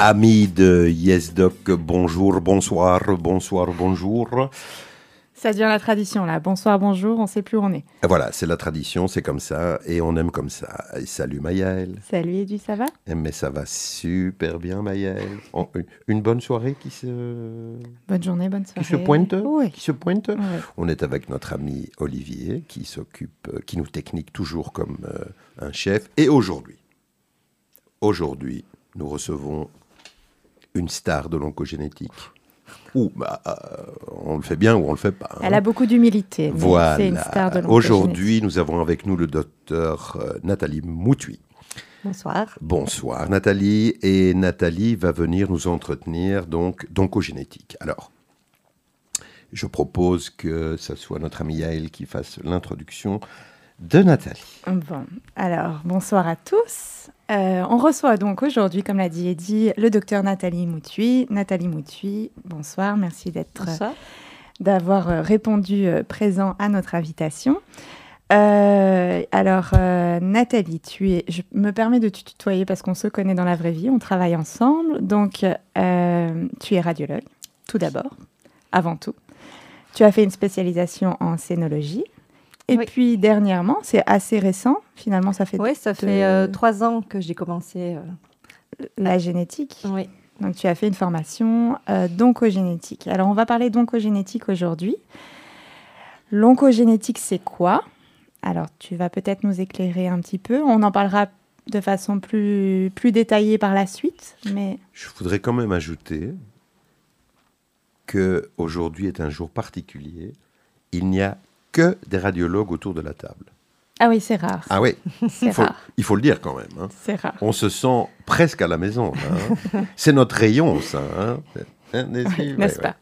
Amis de YesDoc, bonjour, bonsoir, bonsoir, bonjour. Ça devient la tradition là. Bonsoir, bonjour, on sait plus où on est. Voilà, c'est la tradition, c'est comme ça et on aime comme ça. Et salut Maëlle. Salut Edu, ça va? Mais ça va super bien Maëlle. On- Une bonne soirée qui se, Bonne journée, bonne soirée. qui se pointe? Oui. Qui se pointe? On est avec notre ami Olivier qui s'occupe, euh, qui nous technique toujours comme euh, un chef. Et aujourd'hui, aujourd'hui, nous recevons une star de l'oncogénétique. Ou bah, euh, on le fait bien ou on le fait pas. hein. Elle a beaucoup d'humilité. Voilà. C'est une star de Aujourd'hui, nous avons avec nous le docteur euh, Nathalie Moutui. Bonsoir. Bonsoir Nathalie. Et Nathalie va venir nous entretenir donc d'oncogénétique. Alors, je propose que ce soit notre ami Yael qui fasse l'introduction de Nathalie. Bon, alors bonsoir à tous. Euh, on reçoit donc aujourd'hui, comme l'a dit Eddy, le docteur Nathalie Moutui. Nathalie Moutui, bonsoir, merci d'être, Bonsoir. d'avoir euh, répondu euh, présent à notre invitation. Euh, alors, euh, Nathalie, tu es, je me permets de te tutoyer parce qu'on se connaît dans la vraie vie, on travaille ensemble. Donc, euh, tu es radiologue, tout d'abord, avant tout. Tu as fait une spécialisation en scénologie. Et Oui. puis, dernièrement, c'est assez récent, finalement, ça fait Oui, ça fait euh, trois ans que j'ai commencé. euh, la génétique. oui. Donc, tu as fait une formation euh, d'oncogénétique. Alors, on va parler d'oncogénétique aujourd'hui. L'oncogénétique, c'est quoi? Alors, tu vas peut-être nous éclairer un petit peu. On en parlera de façon plus, plus détaillée par la suite. Mais Je voudrais quand même ajouter que aujourd'hui est un jour particulier. Il n'y a que des radiologues autour de la table. ah oui, c'est rare. Ah oui, c'est il faut, rare. il faut le dire quand même. hein. C'est rare. On se sent presque à la maison. hein. C'est notre rayon, ça. hein. N'est-ce ouais, ouais. pas?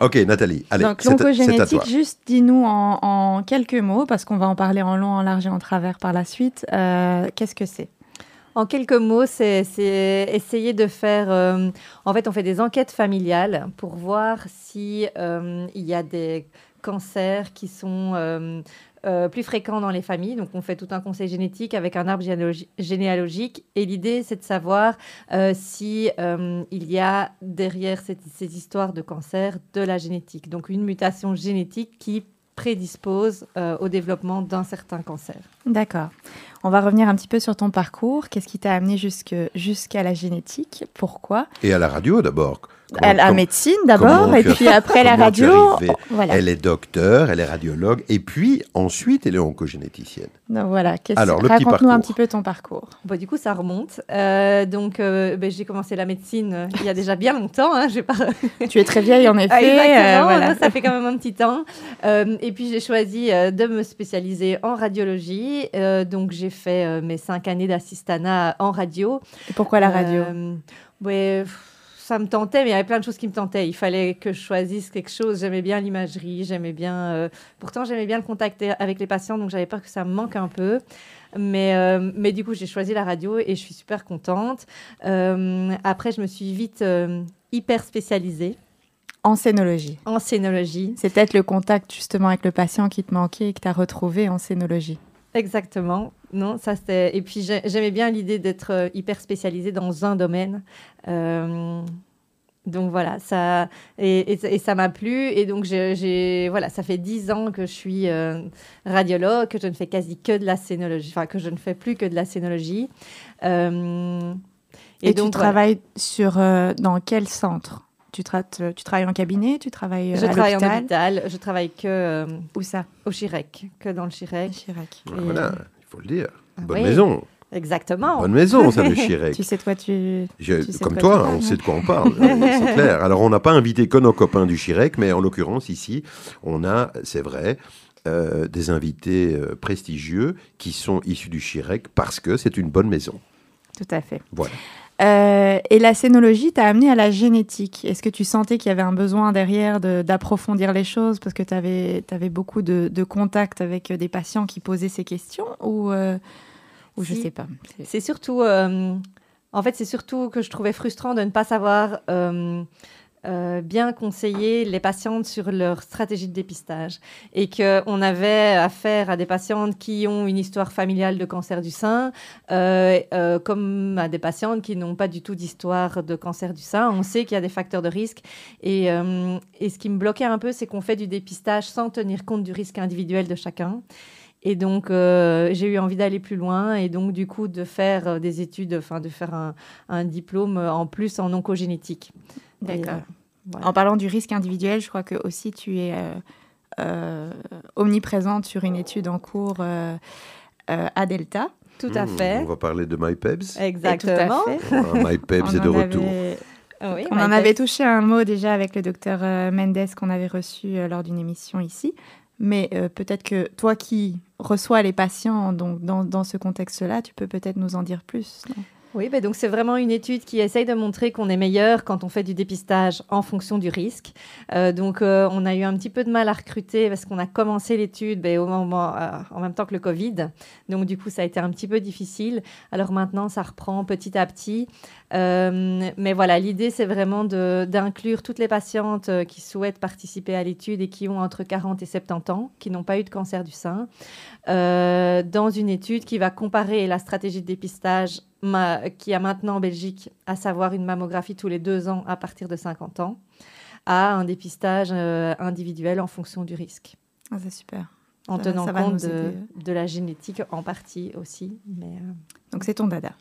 Ok, Nathalie, allez, Donc l'oncogénétique, juste dis-nous en, en quelques mots, parce qu'on va en parler en long, en large et en travers par la suite. euh, Qu'est-ce que c'est? En quelques mots, c'est c'est essayer de faire. euh, en fait, on fait des enquêtes familiales pour voir si euh, il y a des cancers qui sont euh, euh, plus fréquents dans les familles. Donc, on fait tout un conseil génétique avec un arbre généalogi- généalogique. Et l'idée, c'est de savoir euh, si il y a derrière ces histoires de cancer de la génétique. Donc, une mutation génétique qui prédispose au développement d'un certain cancer. D'accord. On va revenir un petit peu sur ton parcours. Qu'est-ce qui t'a amené jusque- jusqu'à la génétique? Pourquoi? Et à la radio d'abord. À la médecine d'abord, et puis après la radio. Voilà. Elle est docteur, elle est radiologue, et puis ensuite elle est oncogénéticienne. Donc voilà. Alors, le petit Raconte-nous un parcours. petit peu ton parcours. Bon, du coup, ça remonte. Euh, donc, euh, ben, j'ai commencé la médecine euh, il y a déjà bien longtemps. Hein, pas... tu es très vieille en effet. Ah, exactement, euh, voilà. ça fait quand même un petit temps. Euh, et puis, j'ai choisi de me spécialiser en radiologie. Euh, donc, j'ai fait euh, mes cinq années d'assistanat en radio. Et pourquoi la radio Euh, ouais, ça me tentait, mais il y avait plein de choses qui me tentaient. Il fallait que je choisisse quelque chose. J'aimais bien l'imagerie, j'aimais bien. euh, Pourtant, j'aimais bien le contact avec les patients, donc j'avais peur que ça me manque un peu. Mais, euh, mais du coup, j'ai choisi la radio et je suis super contente. Euh, après, je me suis vite hyper spécialisée En scénologie. en scénologie. C'est peut-être le contact justement avec le patient qui te manquait et que tu as retrouvé en scénologie. Exactement. Non, ça c'était. Et puis j'ai- j'aimais bien l'idée d'être euh, hyper spécialisée dans un domaine. Euh, donc voilà, ça et, et- et ça m'a plu. Et donc j'ai, voilà, ça fait dix ans que je suis euh, radiologue, que je ne fais quasi que de la scénologie, enfin que je ne fais plus que de la scénologie. Euh, Et, tu donc, voilà. travailles sur dans quel centre? Tu, traites, tu travailles en cabinet Tu travailles euh, Je à travaille en l'hôpital hôpital. Je travaille que euh, Où ça? au Chirec, que dans le Chirec. Chirac. Et- Voilà, il faut le dire. Ah Bonne oui. maison. Exactement. Bonne maison, ça, le Chirec. Tu sais de quoi tu... Je- tu sais comme toi, on hein. sait de quoi on parle, euh, c'est clair. Alors, on n'a pas invité que nos copains du Chirec, mais en l'occurrence, ici, on a, c'est vrai, euh, des invités euh, prestigieux qui sont issus du Chirec parce que c'est une bonne maison. Tout à fait. Voilà. Euh, et la scénologie t'a amené à la génétique. Est-ce que tu sentais qu'il y avait un besoin derrière de- d'approfondir les choses parce que tu avais, beaucoup de, de contacts avec des patients qui posaient ces questions ou, euh, ou je sais pas C'est- C'est surtout, euh, en fait, c'est surtout que je trouvais frustrant de ne pas savoir euh, bien conseiller les patientes sur leur stratégie de dépistage et qu'on avait affaire à des patientes qui ont une histoire familiale de cancer du sein, euh, euh, comme à des patientes qui n'ont pas du tout d'histoire de cancer du sein. On sait qu'il y a des facteurs de risque et, et ce qui me bloquait un peu, c'est qu'on fait du dépistage sans tenir compte du risque individuel de chacun. Et donc, j'ai eu envie d'aller plus loin et donc, du coup, de faire des études, enfin, de faire un, un, diplôme en plus en oncogénétique. D'accord. Euh, en parlant du risque individuel, je crois que aussi tu es euh, euh, omniprésente sur une étude en cours à Delta. Tout à hmm, fait. On va parler de MyPebs. Exactement. Ah, MyPebs est de retour. on en avait touché un mot déjà avec le docteur Mendes qu'on avait reçu lors d'une émission ici. Mais peut-être que toi qui reçois les patients donc dans, dans ce contexte-là, tu peux peut-être nous en dire plus. Oui, bah donc c'est vraiment une étude qui essaye de montrer qu'on est meilleur quand on fait du dépistage en fonction du risque. Euh, donc euh, on a eu un petit peu de mal à recruter parce qu'on a commencé l'étude bah, au moment, euh, en même temps que le Covid. Donc du coup ça a été un petit peu difficile. Alors maintenant ça reprend petit à petit. mais voilà, l'idée c'est vraiment d'inclure toutes les patientes qui souhaitent participer à l'étude et qui ont entre 40 et 70 ans, qui n'ont pas eu de cancer du sein, dans une étude qui va comparer la stratégie de dépistage qui a maintenant en Belgique, à savoir une mammographie tous les deux ans à partir de 50 ans, à un dépistage euh, individuel en fonction du risque. Ah, c'est super. En tenant compte de, la génétique en partie aussi. Mais, euh, Donc c'est ton dada.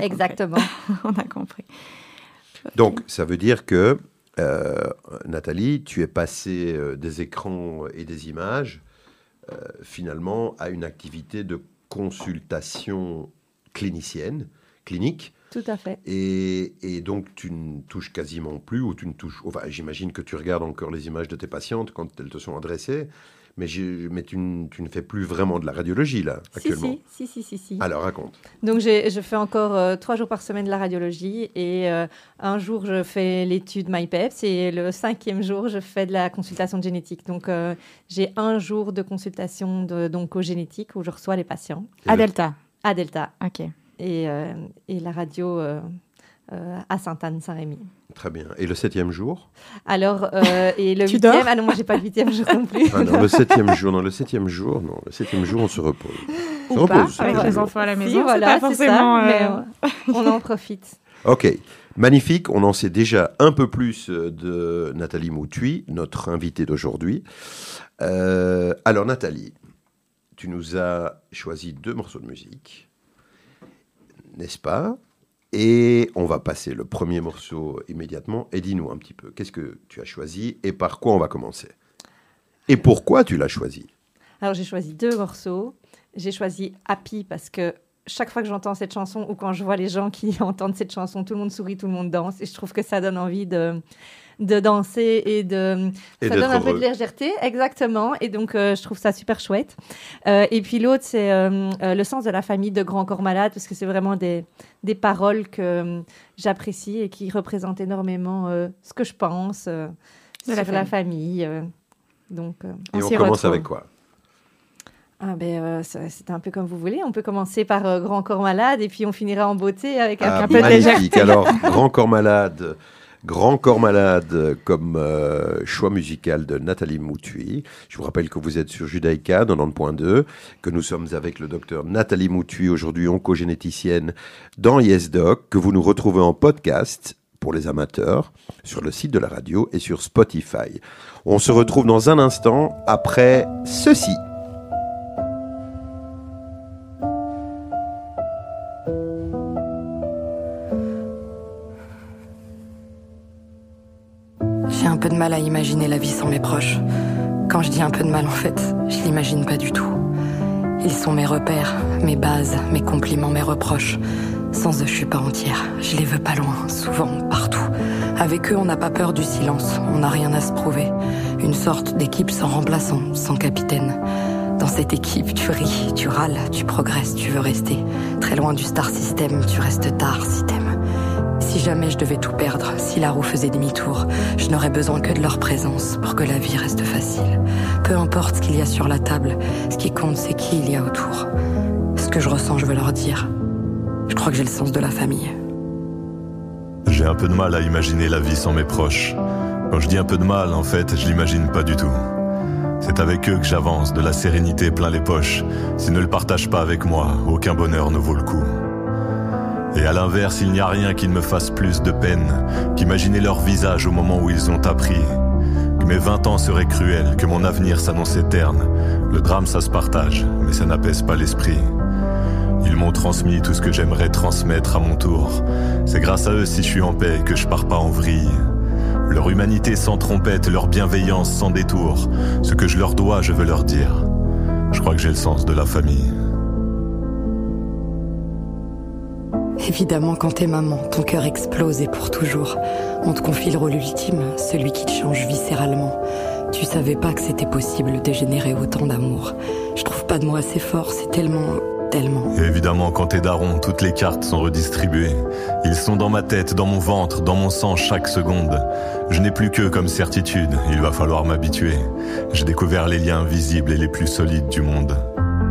Exactement. On a compris. Donc ça veut dire que, euh, Nathalie, tu es passée des écrans et des images finalement à une activité de consultation clinicienne clinique. Tout à fait. Et, et, donc, tu ne touches quasiment plus, ou tu ne touches. Enfin, j'imagine que tu regardes encore les images de tes patientes quand elles te sont adressées, mais, mais tu, tu, ne fais plus vraiment de la radiologie, là, actuellement. Si, si, si, si. Alors, raconte. Donc, je fais encore euh, trois jours par semaine de la radiologie, et euh, un jour, je fais l'étude MyPeps, et le cinquième jour, je fais de la consultation de génétique. Donc, euh, j'ai un jour de consultation d'oncogénétique où je reçois les patients. à Delta À Delta. OK et, euh, et la radio euh, euh, à Sainte-Anne-Saint-Rémy. Très bien. Et le septième jour? Alors, et le huitième, ah non, moi j'ai pas le huitième jour non plus. Ah non, le septième jour, non, le septième jour, non, le septième jour, on se repose. On se repose. avec les enfants à la maison, voilà, pas forcément. Ça, mais on en profite. Ok, magnifique. On en sait déjà un peu plus de Nathalie Moutui, notre invitée d'aujourd'hui. alors, Nathalie, tu nous as choisi deux morceaux de musique n'est-ce pas? Et on va passer le premier morceau immédiatement. Et dis-nous un petit peu, qu'est-ce que tu as choisi et par quoi on va commencer? Et pourquoi tu l'as choisi? Alors j'ai choisi deux morceaux. J'ai choisi Happy parce que chaque fois que j'entends cette chanson ou quand je vois les gens qui entendent cette chanson, tout le monde sourit, tout le monde danse. Et je trouve que ça donne envie de, de danser et de. ça donne un peu de légèreté, exactement. Et donc, euh, je trouve ça super chouette. Euh, et puis l'autre, c'est euh, Le sens de la famille de Grand Corps Malade, parce que c'est vraiment des, des paroles que j'apprécie et qui représentent énormément ce que je pense de sur la famille. La famille donc, et on commence avec quoi? Ah ben, c'est un peu comme vous voulez. On peut commencer par Grand Corps Malade et puis on finira en beauté avec un, ah, peu de légèreté. Alors, Grand Corps Malade, Grand Corps Malade comme euh, choix musical de Nathalie Moutui. Je vous rappelle que vous êtes sur Judaïka 90.2, que nous sommes avec le docteur Nathalie Moutui, aujourd'hui oncogénéticienne dans YesDoc, que vous nous retrouvez en podcast pour les amateurs sur le site de la radio et sur Spotify. On se retrouve dans un instant après ceci. Peu de mal à imaginer la vie sans mes proches. Quand je dis un peu de mal, en fait, je l'imagine pas du tout. Ils sont mes repères, mes bases, mes compliments, mes reproches. Sans eux, je suis pas entière. Je les veux pas loin, souvent, partout. Avec eux, on n'a pas peur du silence. On n'a rien à se prouver. Une sorte d'équipe sans remplaçant, sans capitaine. Dans cette équipe, tu ris, tu râles, tu progresses, tu veux rester. Très loin du star system, tu restes tard si t'aimes. Si jamais je devais tout perdre, si la roue faisait demi-tour, je n'aurais besoin que de leur présence pour que la vie reste facile. Peu importe ce qu'il y a sur la table, ce qui compte c'est qui il y a autour. Ce que je ressens, je veux leur dire. Je crois que j'ai le sens de la famille. J'ai un peu de mal à imaginer la vie sans mes proches. Quand je dis un peu de mal, en fait, je l'imagine pas du tout. C'est avec eux que j'avance, de la sérénité plein les poches. S'ils ne le partagent pas avec moi, aucun bonheur ne vaut le coup. Et à l'inverse, il n'y a rien qui ne me fasse plus de peine qu'imaginer leur visage au moment où ils ont appris que mes vingt ans seraient cruels, que mon avenir s'annonçait terne. Le drame, ça se partage, mais ça n'apaise pas l'esprit. Ils m'ont transmis tout ce que j'aimerais transmettre à mon tour. C'est grâce à eux si je suis en paix que je pars pas en vrille. Leur humanité sans trompette, leur bienveillance sans détour. Ce que je leur dois, je veux leur dire. Je crois que j'ai le sens de la famille. Évidemment, quand t'es maman, ton cœur explose et pour toujours. On te confie le rôle ultime, celui qui te change viscéralement. Tu savais pas que c'était possible de générer autant d'amour. Je trouve pas de mots assez forts, c'est tellement et évidemment, quand t'es daron, toutes les cartes sont redistribuées. Ils sont dans ma tête, dans mon ventre, dans mon sang chaque seconde. Je n'ai plus que comme certitude, il va falloir m'habituer. J'ai découvert les liens visibles et les plus solides du monde.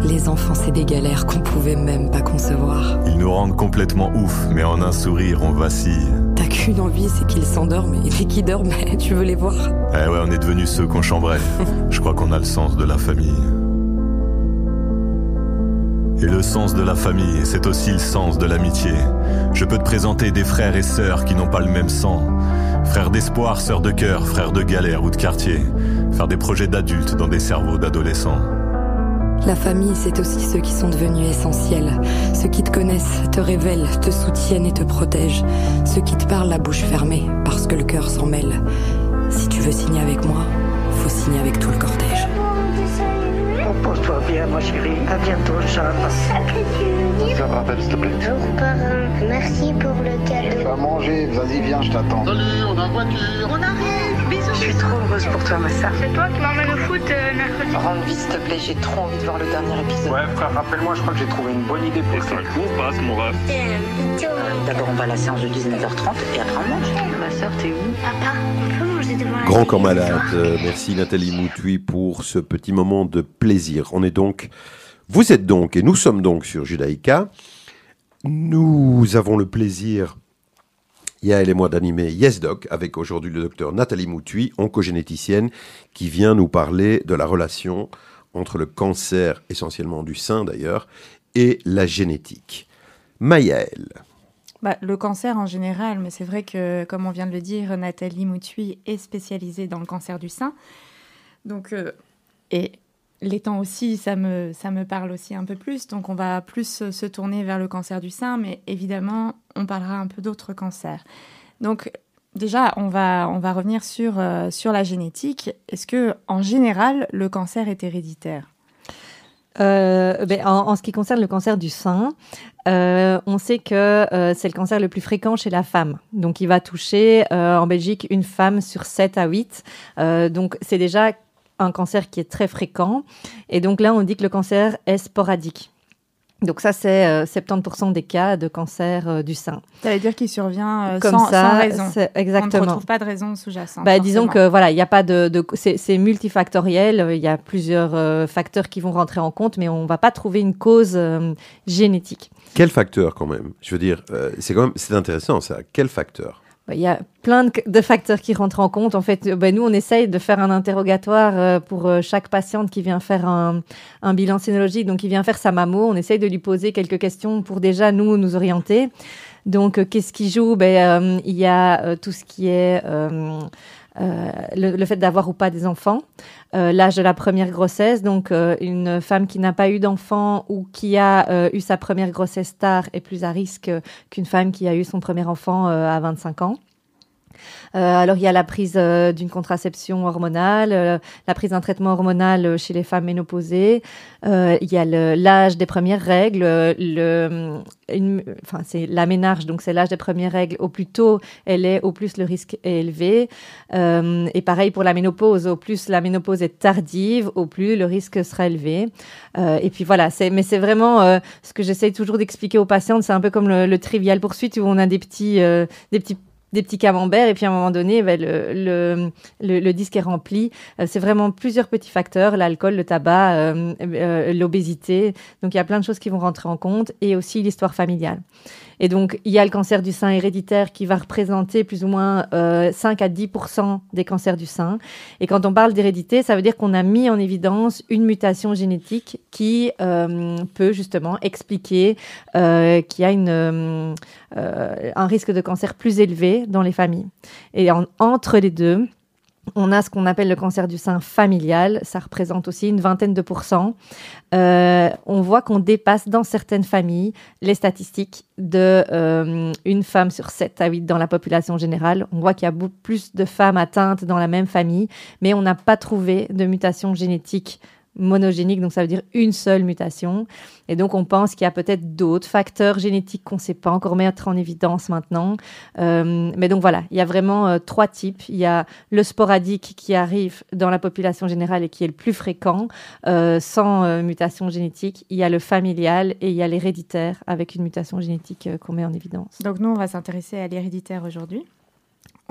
Les enfants, c'est des galères qu'on pouvait même pas concevoir. Ils nous rendent complètement ouf, mais en un sourire, on vacille. T'as qu'une envie, c'est qu'ils s'endorment, et dès qu'ils dorment, tu veux les voir. Eh ouais, on est devenus ceux qu'on chambrait. Je crois qu'on a le sens de la famille. Et le sens de la famille, c'est aussi le sens de l'amitié. Je peux te présenter des frères et sœurs qui n'ont pas le même sang. Frères d'espoir, sœurs de cœur, frères de galère ou de quartier. Faire des projets d'adultes dans des cerveaux d'adolescents. La famille, c'est aussi ceux qui sont devenus essentiels. Ceux qui te connaissent, te révèlent, te soutiennent et te protègent. Ceux qui te parlent la bouche fermée, parce que le cœur s'en mêle. Si tu veux signer avec moi, faut signer avec tout le cortège. Repose-toi bien, ma chérie. À bientôt, Charles. Ça me rappelle, s'il te plaît. Bonjour, parrain. Merci pour le cadeau. Va manger. Vas-y, viens, je t'attends. Salut, on a voiture. On arrive. Bisous. Je suis trop heureuse pour toi, ma soeur. C'est toi qui m'emmène au foot euh, mercredi. Rends vite, s'il te plaît. J'ai trop envie de voir le dernier épisode. Ouais, frère, rappelle-moi, je crois que j'ai trouvé une bonne idée pour ça. On passe, mon ref. D'abord, on va à la séance de 19h30 et après, on mange. Ma soeur, t'es où? Papa, on peut manger devant la Grand corps malade. Euh, merci Nathalie Moutouy pour ce petit moment de plaisir. On est donc, vous êtes donc, et nous sommes donc sur Judaïka. Nous avons le plaisir, Yael et moi, d'animer Yes Doc avec aujourd'hui le docteur Nathalie Moutouy, oncogénéticienne, qui vient nous parler de la relation entre le cancer, essentiellement du sein d'ailleurs, et la génétique. Maëlle. Bah, le cancer en général, mais c'est vrai que, comme on vient de le dire, Nathalie Moutui est spécialisée dans le cancer du sein. Donc, euh, et l'étant aussi, ça me, ça me parle aussi un peu plus. Donc, on va plus se tourner vers le cancer du sein, mais évidemment, on parlera un peu d'autres cancers. Donc, déjà, on va, on va revenir sur, euh, sur la génétique. Est-ce que, en général, le cancer est héréditaire? Euh, ben, en, ce qui concerne le cancer du sein, euh, on sait que c'est le cancer le plus fréquent chez la femme. Donc, il va toucher en Belgique une femme sur 7 à 8. Euh, donc, c'est déjà un cancer qui est très fréquent. Et donc là, on dit que le cancer est sporadique. Donc ça, c'est euh, 70% des cas de cancer euh, du sein. Ça veut dire qu'il survient euh, Comme sans, ça, sans raison. c'est- On ne exactement. retrouve pas de raison sous-jacente. Bah, disons que voilà, il n'y a pas de, de c'est, c'est multifactoriel. Il y a plusieurs euh, facteurs qui vont rentrer en compte, mais on va pas trouver une cause euh, génétique. Quel facteur quand même? Je veux dire, euh, c'est quand même, c'est intéressant ça. Quel facteur? Il y a plein de, facteurs qui rentrent en compte. En fait, bah, nous, on essaye de faire un interrogatoire euh, pour euh, chaque patiente qui vient faire un, bilan sénologique, donc qui vient faire sa mammo. On essaye de lui poser quelques questions pour déjà nous nous orienter. Donc, euh, qu'est-ce qui joue? Ben, Il y a tout ce qui est le, le fait d'avoir ou pas des enfants, euh, l'âge de la première grossesse. Donc, euh, une femme qui n'a pas eu d'enfant ou qui a euh, eu sa première grossesse tard est plus à risque euh, qu'une femme qui a eu son premier enfant euh, à 25 ans. Euh, alors, il y a la prise euh, d'une contraception hormonale, euh, la prise d'un traitement hormonal chez les femmes ménopausées. Il y a l'âge des premières règles, le, une- enfin, c'est la ménarge, donc c'est l'âge des premières règles. Au plus tôt elle est, au plus le risque est élevé. Et pareil pour la ménopause, au plus la ménopause est tardive, au plus le risque sera élevé. Et puis voilà, mais c'est vraiment ce que j'essaye toujours d'expliquer aux patientes, c'est un peu comme le, le trivial poursuite où on a des petits, des petits des petits camemberts et puis à un moment donné, ben, le, le, le, disque est rempli. Euh, c'est vraiment plusieurs petits facteurs, l'alcool, le tabac, euh, euh, l'obésité. Donc il y a plein de choses qui vont rentrer en compte et aussi l'histoire familiale. Et donc, il y a le cancer du sein héréditaire qui va représenter plus ou moins euh, 5 à 10% des cancers du sein. Et quand on parle d'hérédité, ça veut dire qu'on a mis en évidence une mutation génétique qui euh, peut justement expliquer euh, qu'il y a euh, un risque de cancer plus élevé dans les familles. Et en, entre les deux, on a ce qu'on appelle le cancer du sein familial, ça représente aussi une vingtaine de pourcents. Euh, on voit qu'on dépasse dans certaines familles les statistiques de euh, une femme sur 7 à 8 dans la population générale. On voit qu'il y a beaucoup plus de femmes atteintes dans la même famille, mais on n'a pas trouvé de mutation génétique monogénique, donc ça veut dire une seule mutation. Et donc on pense qu'il y a peut-être d'autres facteurs génétiques qu'on ne sait pas encore mettre en évidence maintenant. Euh, mais donc voilà, il y a vraiment euh, trois types. Il y a le sporadique qui arrive dans la population générale et qui est le plus fréquent, euh, sans mutation génétique. Il y a le familial et il y a l'héréditaire avec une mutation génétique qu'on met en évidence. Donc nous, on va s'intéresser à l'héréditaire aujourd'hui.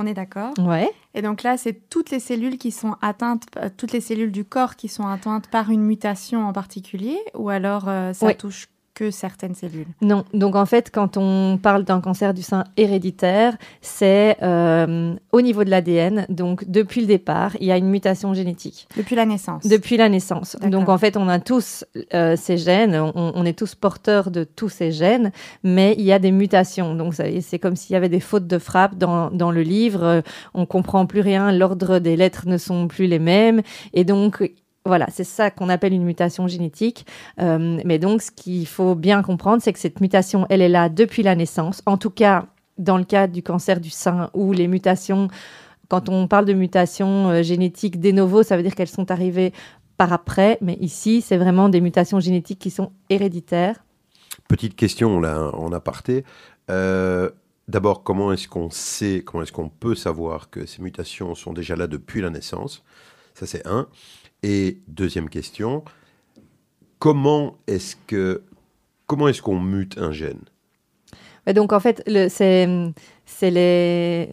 On est d'accord Ouais. Et donc là, c'est toutes les cellules qui sont atteintes, euh, toutes les cellules du corps qui sont atteintes par une mutation en particulier, ou alors euh, ça Ouais. touche que certaines cellules. Non, donc en fait, quand on parle d'un cancer du sein héréditaire, c'est euh, au niveau de l'ADN. Donc depuis le départ, il y a une mutation génétique. Depuis la naissance. Depuis la naissance. Donc en fait, on a tous euh, ces gènes, on, on est tous porteurs de tous ces gènes, mais il y a des mutations. Donc c'est comme s'il y avait des fautes de frappe dans, dans le livre, euh, on comprend plus rien, l'ordre des lettres ne sont plus les mêmes, et donc voilà, c'est ça qu'on appelle une mutation génétique. Euh, mais donc, ce qu'il faut bien comprendre, c'est que cette mutation, elle est là depuis la naissance. En tout cas, dans le cas du cancer du sein ou les mutations, quand on parle de mutations euh, génétiques de novo, ça veut dire qu'elles sont arrivées par après. Mais ici, c'est vraiment des mutations génétiques qui sont héréditaires. Petite question là en aparté. Euh, D'abord, comment est-ce qu'on sait, comment est-ce qu'on peut savoir que ces mutations sont déjà là depuis la naissance? Ça, c'est un. Et deuxième question, comment est-ce que comment est-ce qu'on mute un gène? Donc, en fait, c'est le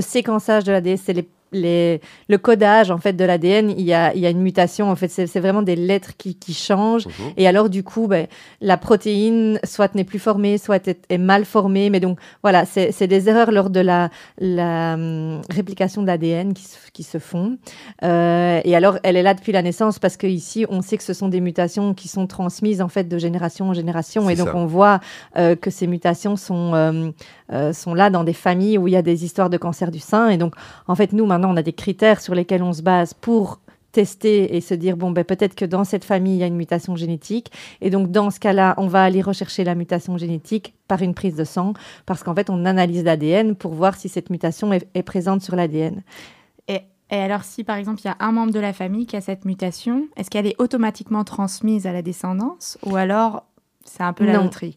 séquençage de l'ADN, c'est les, les- le codage en fait de l'ADN. Il y a, il y a une mutation. En fait, c'est vraiment des lettres qui, qui changent. Mhm. Et alors, du coup, ben, la protéine soit n'est plus formée, soit est, est mal formée. Mais donc, voilà, c'est des erreurs lors de la, la hum, réplication de l'ADN qui, se- qui se font. Euh, et alors, elle est là depuis la naissance parce que ici, on sait que ce sont des mutations qui sont transmises en fait de génération en génération. Et donc, ça. on voit euh, que ces mutations sont euh, sont là dans des familles où il y a des histoires de cancer du sein. Et donc, en fait, nous, maintenant, on a des critères sur lesquels on se base pour tester et se dire, bon, ben, peut-être que dans cette famille, il y a une mutation génétique. Et donc, dans ce cas-là, on va aller rechercher la mutation génétique par une prise de sang, parce qu'en fait, on analyse l'ADN pour voir si cette mutation est, est présente sur l'ADN. Et, et alors, si par exemple, il y a un membre de la famille qui a cette mutation, est-ce qu'elle est automatiquement transmise à la descendance ou alors c'est un peu la Non. loterie?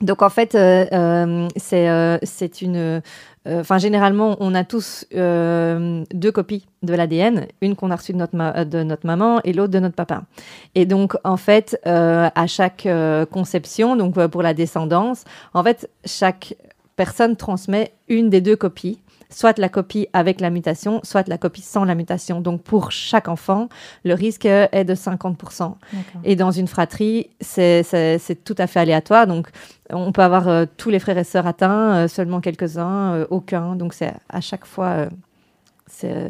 Donc en fait, euh, euh, c'est euh, c'est une. Euh, Enfin, généralement, on a tous euh, deux copies de l'ADN, une qu'on a reçue de notre, ma- de notre maman et l'autre de notre papa. Et donc, en fait, euh, à chaque euh, conception, donc euh, pour la descendance, en fait, chaque personne transmet une des deux copies, soit la copie avec la mutation, soit la copie sans la mutation. Donc, pour chaque enfant, le risque est de 50%. Et dans une fratrie, c'est- tout à fait aléatoire. Donc, on peut avoir euh, tous les frères et sœurs atteints, euh, seulement quelques-uns, euh, aucun. Donc, c'est à chaque fois, euh, c'est euh,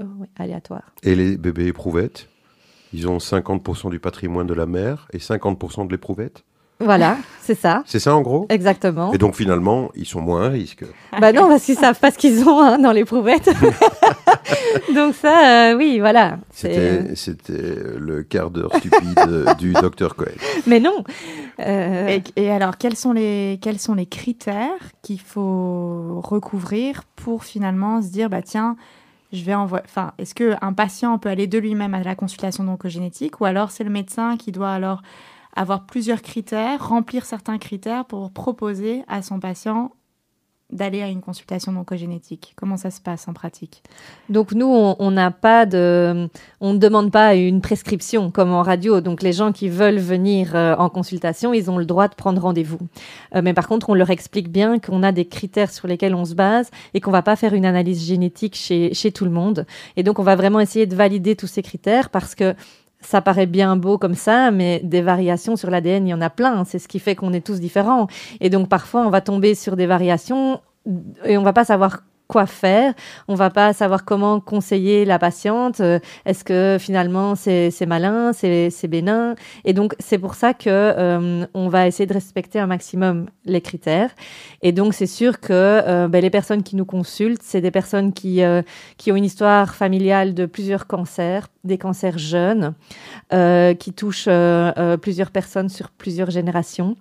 euh, aléatoire. Et les bébés éprouvettes Ils ont 50% du patrimoine de la mère et 50% de l'éprouvette? Voilà, c'est ça. C'est ça en gros? Exactement. Et donc finalement, ils sont moins à risque. Bah non, parce qu'ils savent pas ce qu'ils ont hein, dans l'éprouvette. Donc ça, euh, oui, voilà. C'est- C'était c'était le quart d'heure stupide du docteur Cohen. Mais non. Euh, Et, et alors, quels sont les, quels sont les critères qu'il faut recouvrir pour finalement se dire, bah tiens, je vais envoyer. Enfin, est-ce qu'un patient peut aller de lui-même à la consultation d'oncogénétique ou alors c'est le médecin qui doit alors avoir plusieurs critères, remplir certains critères pour proposer à son patient d'aller à une consultation d'oncogénétique Comment ça se passe en pratique? Donc nous, on n'a pas de, on ne demande pas une prescription comme en radio. Donc les gens qui veulent venir euh, en consultation, ils ont le droit de prendre rendez-vous. Euh, mais par contre, on leur explique bien qu'on a des critères sur lesquels on se base et qu'on va pas faire une analyse génétique chez tout le monde. Et donc on va vraiment essayer de valider tous ces critères parce que ça paraît bien beau comme ça, mais des variations sur l'ADN, il y en a plein. C'est ce qui fait qu'on est tous différents. Et donc parfois, on va tomber sur des variations et on va pas savoir quoi faire. On va pas savoir comment conseiller la patiente. Euh, est-ce que finalement c'est malin, c'est bénin Et donc c'est pour ça que euh, on va essayer de respecter un maximum les critères. Et donc c'est sûr que euh, ben, les personnes qui nous consultent, c'est des personnes qui qui ont une histoire familiale de plusieurs cancers, des cancers jeunes, qui touchent plusieurs personnes sur plusieurs générations.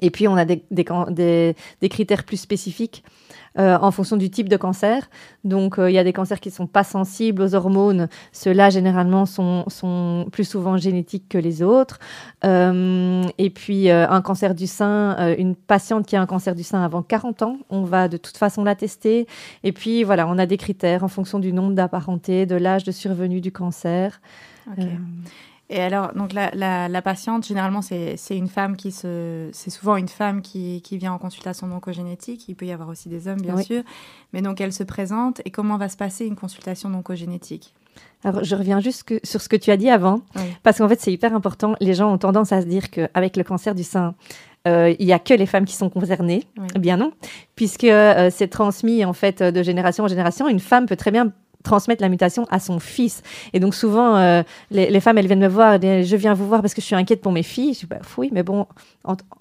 Et puis on a des, des, des critères plus spécifiques euh, en fonction du type de cancer. Donc, euh, il y a des cancers qui ne sont pas sensibles aux hormones. Ceux-là, généralement, sont, sont, plus souvent génétiques que les autres. Euh, et puis, un cancer du sein, une patiente qui a un cancer du sein avant 40 ans, on va de toute façon la tester. Et puis, voilà, on a des critères en fonction du nombre d'apparentés, de l'âge de survenue du cancer. Et alors, donc la, la, patiente, généralement, c'est une femme qui se. C'est souvent une femme qui, qui, vient en consultation d'oncogénétique. Il peut y avoir aussi des hommes, bien sûr. Mais donc, elle se présente. Et comment va se passer une consultation d'oncogénétique? Alors, je reviens juste sur ce que tu as dit avant, parce qu'en fait, c'est hyper important. Les gens ont tendance à se dire qu'avec le cancer du sein, euh, il n'y a que les femmes qui sont concernées. Eh bien non, puisque euh, c'est transmis en fait de génération en génération. Une femme peut très bien transmettre la mutation à son fils. Et donc souvent, euh, les, femmes, elles viennent me voir, je viens vous voir parce que je suis inquiète pour mes filles. Je dis, bah, oui, mais bon,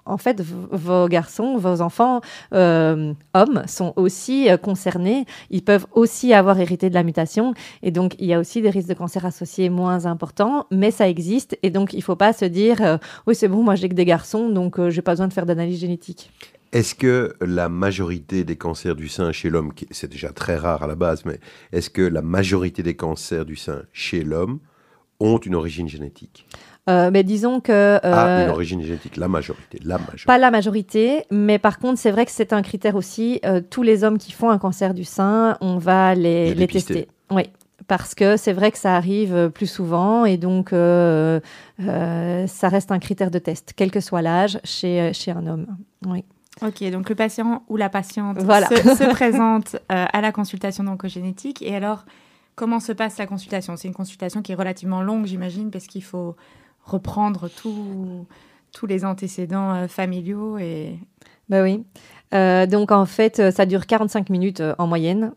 en, fait, vos garçons, vos enfants, euh, hommes, sont aussi euh, concernés. Ils peuvent aussi avoir hérité de la mutation. Et donc, il y a aussi des risques de cancer associés moins importants, mais ça existe. Et donc, il ne faut pas se dire, oui, c'est bon, moi j'ai que des garçons, donc je n'ai pas besoin de faire d'analyse génétique. Est-ce que la majorité des cancers du sein chez l'homme, c'est déjà très rare à la base, mais est-ce que la majorité des cancers du sein chez l'homme ont une origine génétique? Euh, mais disons que... Euh, ah, une origine génétique, la majorité, la majorité. Pas la majorité, mais par contre, c'est vrai que c'est un critère aussi. Euh, tous les hommes qui font un cancer du sein, on va les, les tester. Oui, parce que c'est vrai que ça arrive plus souvent et donc ça reste un critère de test, quel que soit l'âge, chez, chez un homme. Oui. Ok, donc le patient ou la patiente se, présente euh, à la consultation d'oncogénétique. Et alors, comment se passe la consultation? C'est une consultation qui est relativement longue, j'imagine, parce qu'il faut reprendre tous les antécédents euh, familiaux. Et... Ben oui. Euh, donc en fait, euh, ça dure 45 minutes euh, en moyenne.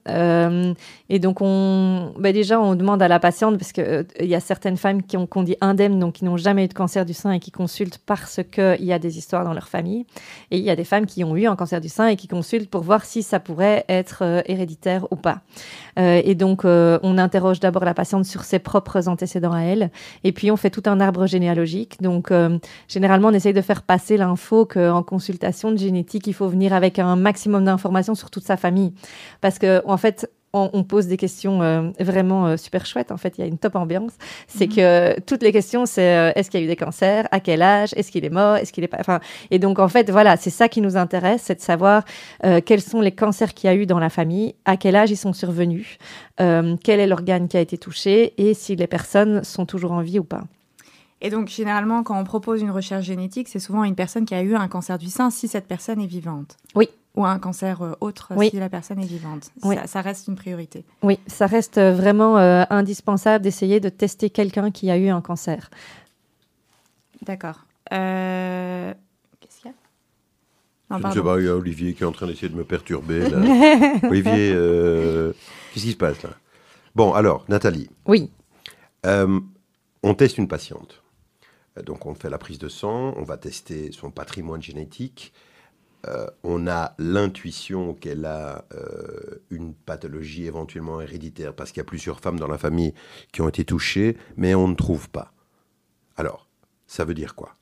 et donc on, bah, déjà, on demande à la patiente, parce qu'il il y a certaines femmes qui ont qu'on dit indemnes, donc qui n'ont jamais eu de cancer du sein et qui consultent parce qu'il y a des histoires dans leur famille. Et il y a des femmes qui ont eu un cancer du sein et qui consultent pour voir si ça pourrait être héréditaire ou pas. et donc on interroge d'abord la patiente sur ses propres antécédents à elle, et puis on fait tout un arbre généalogique. Donc généralement, on essaye de faire passer l'info qu'en consultation de génétique, il faut venir avec avec un maximum d'informations sur toute sa famille. Parce que, en fait, on, pose des questions euh, vraiment euh, super chouettes. En fait, il y a une top ambiance. C'est mhm. que toutes les questions, c'est euh, est-ce qu'il y a eu des cancers? À quel âge? Est-ce qu'il est mort? Est-ce qu'il est pas? Enfin, et donc en fait, voilà, c'est ça qui nous intéresse, c'est de savoir quels sont les cancers qu'il y a eu dans la famille, à quel âge ils sont survenus, quel est l'organe qui a été touché et si les personnes sont toujours en vie ou pas. Et donc, généralement, quand on propose une recherche génétique, c'est souvent une personne qui a eu un cancer du sein si cette personne est vivante. Oui. Ou un cancer euh, autre si la personne est vivante. Oui. Ça, reste une priorité. Oui, ça reste vraiment euh, indispensable d'essayer de tester quelqu'un qui a eu un cancer. D'accord. Euh, qu'est-ce qu'il y a? Non, Je ne sais pas, il y a Olivier qui est en train d'essayer de me perturber. Olivier, qu'est-ce qui se passe là? Bon, alors, Nathalie. Oui. on teste une patiente. Donc on fait la prise de sang, on va tester son patrimoine génétique. Euh, on a l'intuition qu'elle a euh, une pathologie éventuellement héréditaire parce qu'il y a plusieurs femmes dans la famille qui ont été touchées, mais on ne trouve pas. Alors, ça veut dire quoi?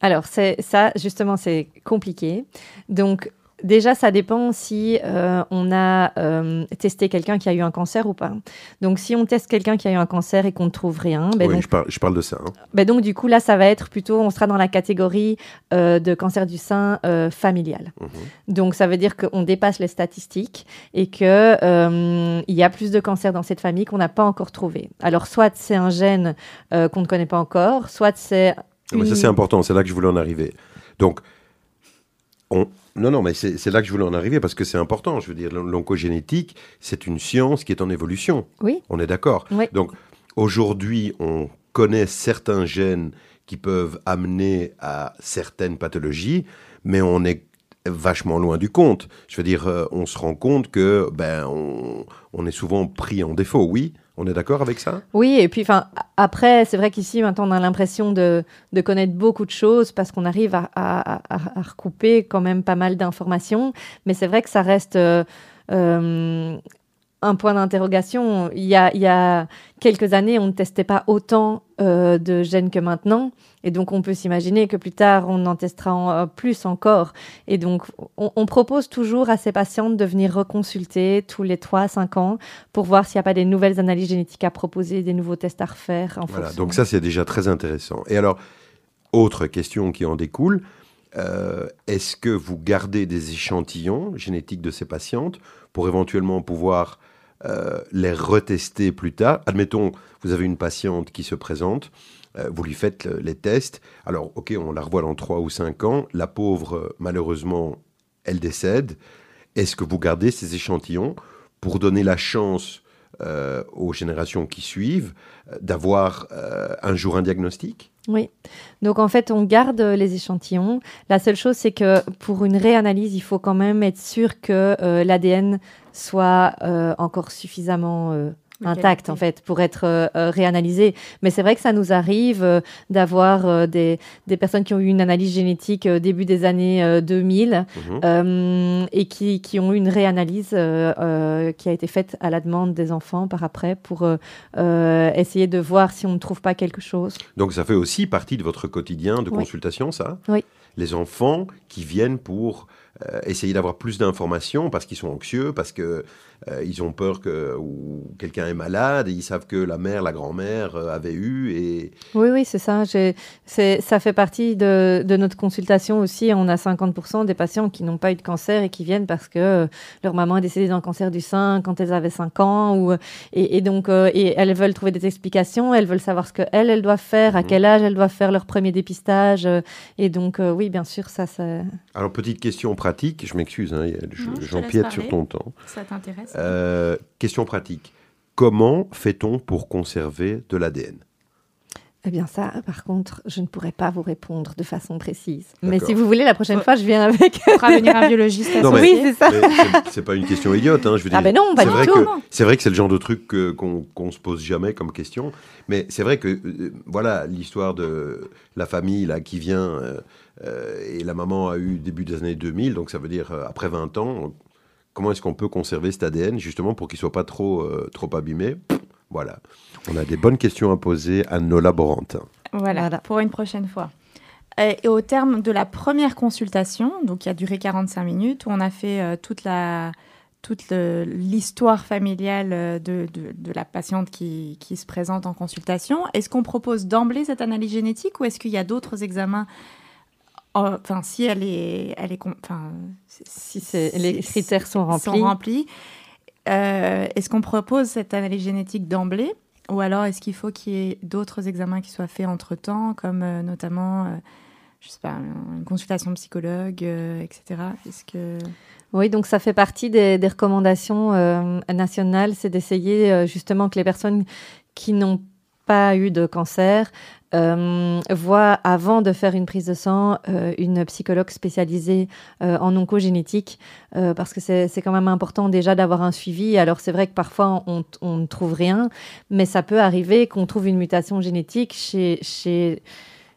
Alors, ça, justement, c'est compliqué. Donc, déjà, ça dépend si euh, on a euh, testé quelqu'un qui a eu un cancer ou pas. Donc, si on teste quelqu'un qui a eu un cancer et qu'on ne trouve rien, ben oui, donc, je, parle, je parle de ça. hein. ben donc, du coup, là, ça va être plutôt, on sera dans la catégorie euh, de cancer du sein familial. Mhm. Donc, ça veut dire qu'on dépasse les statistiques et que euh, il y a plus de cancers dans cette famille qu'on n'a pas encore trouvé. Alors, soit c'est un gène qu'on ne connaît pas encore, soit c'est Non, mais ça, une- c'est important, c'est là que je voulais en arriver. Donc, on... non, non, mais c'est là que je voulais en arriver parce que c'est important. Je veux dire, l'on- l'oncogénétique, c'est une science qui est en évolution. Oui. On est d'accord Oui. Donc, aujourd'hui, on connaît certains gènes qui peuvent amener à certaines pathologies, mais on est vachement loin du compte. Je veux dire, euh, on se rend compte que ben on, on est souvent pris en défaut. Oui, on est d'accord avec ça? Oui, et puis enfin après, c'est vrai qu'ici maintenant on a l'impression de, connaître beaucoup de choses parce qu'on arrive à recouper quand même pas mal d'informations, mais c'est vrai que ça reste euh, euh, un point d'interrogation. Il y a, il y a quelques années, on ne testait pas autant euh, de gènes que maintenant, et donc on peut s'imaginer que plus tard on en testera en- euh, plus encore. Et donc on, on propose toujours à ces patientes de venir reconsulter tous les 3 à 5 ans pour voir s'il n'y a pas des nouvelles analyses génétiques à proposer, des nouveaux tests à refaire. En Voilà, fonction. donc ça c'est déjà très intéressant. Et alors, autre question qui en découle, euh, est-ce que vous gardez des échantillons génétiques de ces patientes pour éventuellement pouvoir euh, les retester plus tard. Admettons, vous avez une patiente qui se présente, euh, vous lui faites le- les tests, alors ok, on la revoit dans 3 ou 5 ans, la pauvre, euh, malheureusement, elle décède. Est-ce que vous gardez ces échantillons pour donner la chance euh, aux générations qui suivent euh, d'avoir euh, un jour un diagnostic? Oui. Donc en fait, on garde les échantillons. La seule chose, c'est que pour une réanalyse, il faut quand même être sûr que euh, l'ADN soit euh, encore suffisamment intact en fait pour être euh, euh, réanalysé. Mais c'est vrai que ça nous arrive euh, d'avoir euh, des, des personnes qui ont eu une analyse génétique euh, début des années euh, 2000 Mhm. euh, et qui, qui ont eu une réanalyse euh, euh, qui a été faite à la demande des enfants par après pour euh, euh, essayer de voir si on ne trouve pas quelque chose. Donc ça fait aussi partie de votre quotidien de Oui. consultation, ça? Oui. Les enfants qui viennent pour euh, essayer d'avoir plus d'informations parce qu'ils sont anxieux, parce que euh, ils ont peur que quelqu'un est malade, et ils savent que la mère, la grand-mère euh, avait eu et Oui, oui, c'est ça. Ça fait partie de, de notre consultation aussi. On a 50% des patients qui n'ont pas eu de cancer et qui viennent parce que leur maman est décédée d'un cancer du sein quand elles avaient 5 ans. Ou, et, et donc, euh, et elles veulent trouver des explications, elles veulent savoir ce qu'elles, elles doivent faire, à Mhm. quel âge elles doivent faire leur premier dépistage. et donc, euh, oui, bien sûr, ça, ça... alors petite question pratique, je m'excuse, hein, je j'empiète sur ton temps. Ça t'intéresse Euh, question pratique. Comment fait-on pour conserver de l'ADN Eh bien ça, par contre, je ne pourrais pas vous répondre de façon précise. Mais si vous voulez, la prochaine fois, je viens avec... On fera venir un biologiste Non, mais-. Oui, c'est ça. C'est- pas une question idiote, hein, je veux dire. Ah ben non, pas du vrai tout. c'est vrai que c'est le genre de truc qu'on qu'on se pose jamais comme question, mais c'est vrai que euh, voilà l'histoire de la famille là qui vient euh, euh, et la maman a eu début des années 2000, donc ça veut dire euh, après 20 ans. Comment est-ce qu'on peut conserver cet ADN justement pour qu'il soit pas trop euh, trop abîmé? Voilà, on a des bonnes questions à poser à nos laborantins. Voilà, Voilà. pour une prochaine fois. Et au terme de la première consultation, donc qui a duré 45 minutes, où on a fait euh, toute la toute le- l'histoire familiale euh, de, de- de la patiente qui, qui se présente en consultation. Est-ce qu'on propose d'emblée cette analyse génétique ou est-ce qu'il y a d'autres examens euh, Enfin, si elle est, elle est, enfin, Si les critères sont remplis. sont remplis, euh, est-ce qu'on propose cette analyse génétique d'emblée ou alors est-ce qu'il faut qu'il y ait d'autres examens qui soient faits entre-temps, comme euh, notamment, euh, je sais pas, une consultation psychologue, euh, etc. Est-ce que... Oui, donc ça fait partie des, recommandations nationales, c'est d'essayer justement que les personnes qui n'ont pas eu de cancer euh, voient avant de faire une prise de sang euh, une psychologue spécialisée euh, en oncogénétique euh, parce que c'est c'est quand même important déjà d'avoir un suivi. Alors c'est vrai que parfois on, on ne trouve rien, mais ça peut arriver qu'on trouve une mutation génétique chez, chez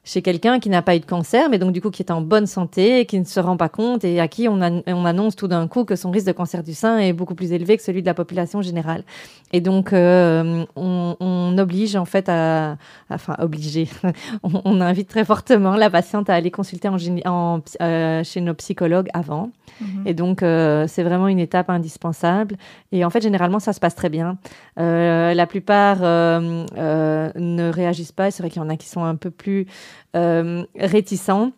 chez quelqu'un qui n'a pas eu de cancer, mais donc du coup qui est en bonne santé, qui ne se rend pas compte et à qui on, on annonce tout d'un coup que son risque de cancer du sein est beaucoup plus élevé que celui de la population générale. Et donc euh, on, on, oblige en fait à, enfin obligé, on, on, invite très fortement la patiente à aller consulter en, en, euh, chez nos psychologues avant. Mhm. Et donc, euh, c'est vraiment une étape indispensable. Et en fait, généralement, ça se passe très bien. La plupart ne réagissent pas. C'est vrai qu'il y en a qui sont un peu plus réticents,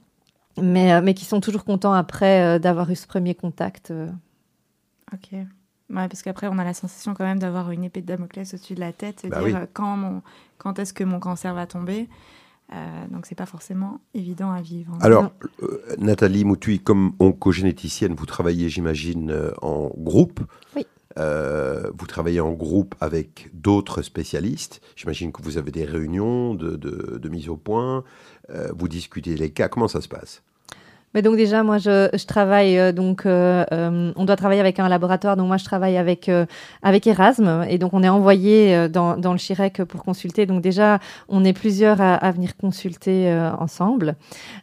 mais, mais qui sont toujours contents après d'avoir eu ce premier contact. Ok. Ouais, parce qu'après, on a la sensation quand même d'avoir une épée de Damoclès au-dessus de la tête, et bah dire quand, quand est-ce que mon cancer va tomber. Donc, euh, donc, c'est pas forcément évident à vivre. Alors, euh, Nathalie Moutui, comme oncogénéticienne, vous travaillez, j'imagine, euh, en groupe. Oui. Vous travaillez en groupe avec d'autres spécialistes. J'imagine que vous avez des réunions de, mise au point. vous discutez les cas. Comment ça se passe? Mais donc déjà, moi, je, travaille euh, donc, euh, euh, on doit travailler avec un laboratoire. Donc moi, je travaille avec avec Erasme et donc on est envoyé dans, dans le Chirec pour consulter. Donc déjà, on est plusieurs à, à venir consulter ensemble.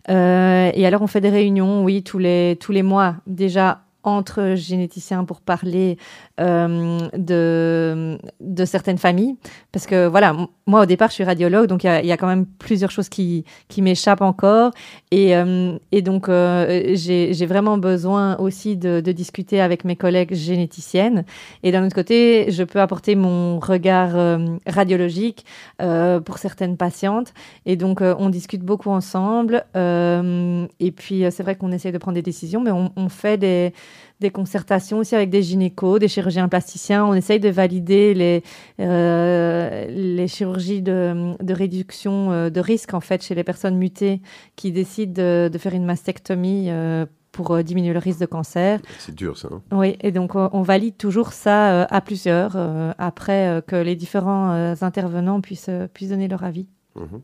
et alors, on fait des réunions, oui, tous les tous les mois. Déjà entre généticiens pour parler euh, de, certaines familles. Parce que voilà, moi au départ, je suis radiologue, donc il y, a quand même plusieurs choses qui, m'échappent encore. Et, euh, donc, euh, j'ai vraiment besoin aussi de, discuter avec mes collègues généticiennes. Et d'un autre côté, je peux apporter mon regard radiologique pour certaines patientes. Et donc, on discute beaucoup ensemble. et puis, c'est vrai qu'on essaie de prendre des décisions, mais on fait des des concertations aussi avec des gynécos, des chirurgiens plasticiens. On essaye de valider les, euh, les chirurgies de, de réduction euh, de risque en fait chez les personnes mutées qui décident de, de faire une mastectomie euh, pour euh, diminuer le risque de cancer. C'est dur ça. Hein oui, et donc on valide toujours ça à plusieurs après que les différents intervenants puissent, puissent donner leur avis. Mmh.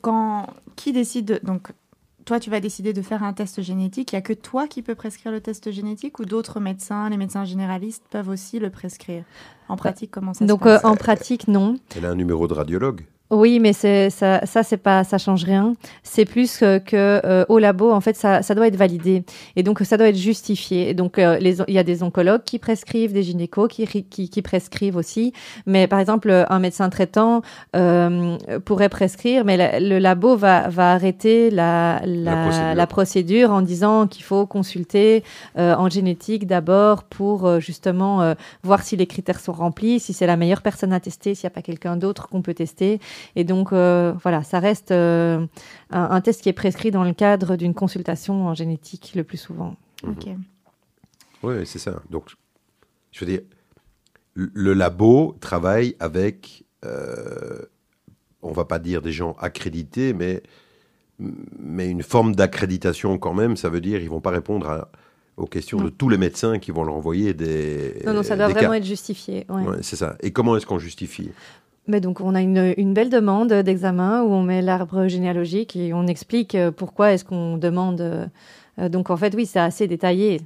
Quand, qui décide, donc toi, tu vas décider de faire un test génétique. Il n'y a que toi qui peux prescrire le test génétique ou d'autres médecins, les médecins généralistes peuvent aussi le prescrire En pratique, comment ça Donc, se passe Donc, en pratique, non. Elle a un numéro de radiologue oui, mais c'est ça, ça c'est pas, ça change rien. C'est plus que, que euh, au labo, en fait, ça, ça doit être validé et donc ça doit être justifié. Et donc, euh, les, il y a des oncologues qui prescrivent, des gynécos qui, qui, qui, prescrivent aussi. Mais par exemple, un médecin traitant euh, pourrait prescrire, mais le labo va, va arrêter la, la, la, procédure. la procédure. en disant qu'il faut consulter euh, en génétique d'abord pour justement voir si les critères sont remplis, si c'est la meilleure personne à tester, s'il n'y a pas quelqu'un d'autre qu'on peut tester. Et donc, euh, voilà, ça reste euh, un, un, test qui est prescrit dans le cadre d'une consultation en génétique le plus souvent. Mhm. Ok. Oui, c'est ça. Donc, je veux dire, le labo travaille avec, euh, on va pas dire des gens accrédités, mais, mais une forme d'accréditation quand même. Ça veut dire ils vont pas répondre à, aux questions non. de tous les médecins qui vont leur envoyer des. Non, non, ça doit vraiment cas. être justifié. Ouais. Ouais, c'est ça. Et comment est-ce qu'on justifie? Mais donc, on a une, une belle demande d'examen où on met l'arbre généalogique et on explique euh, pourquoi est-ce qu'on demande. Euh, donc, en fait, oui, c'est assez détaillé.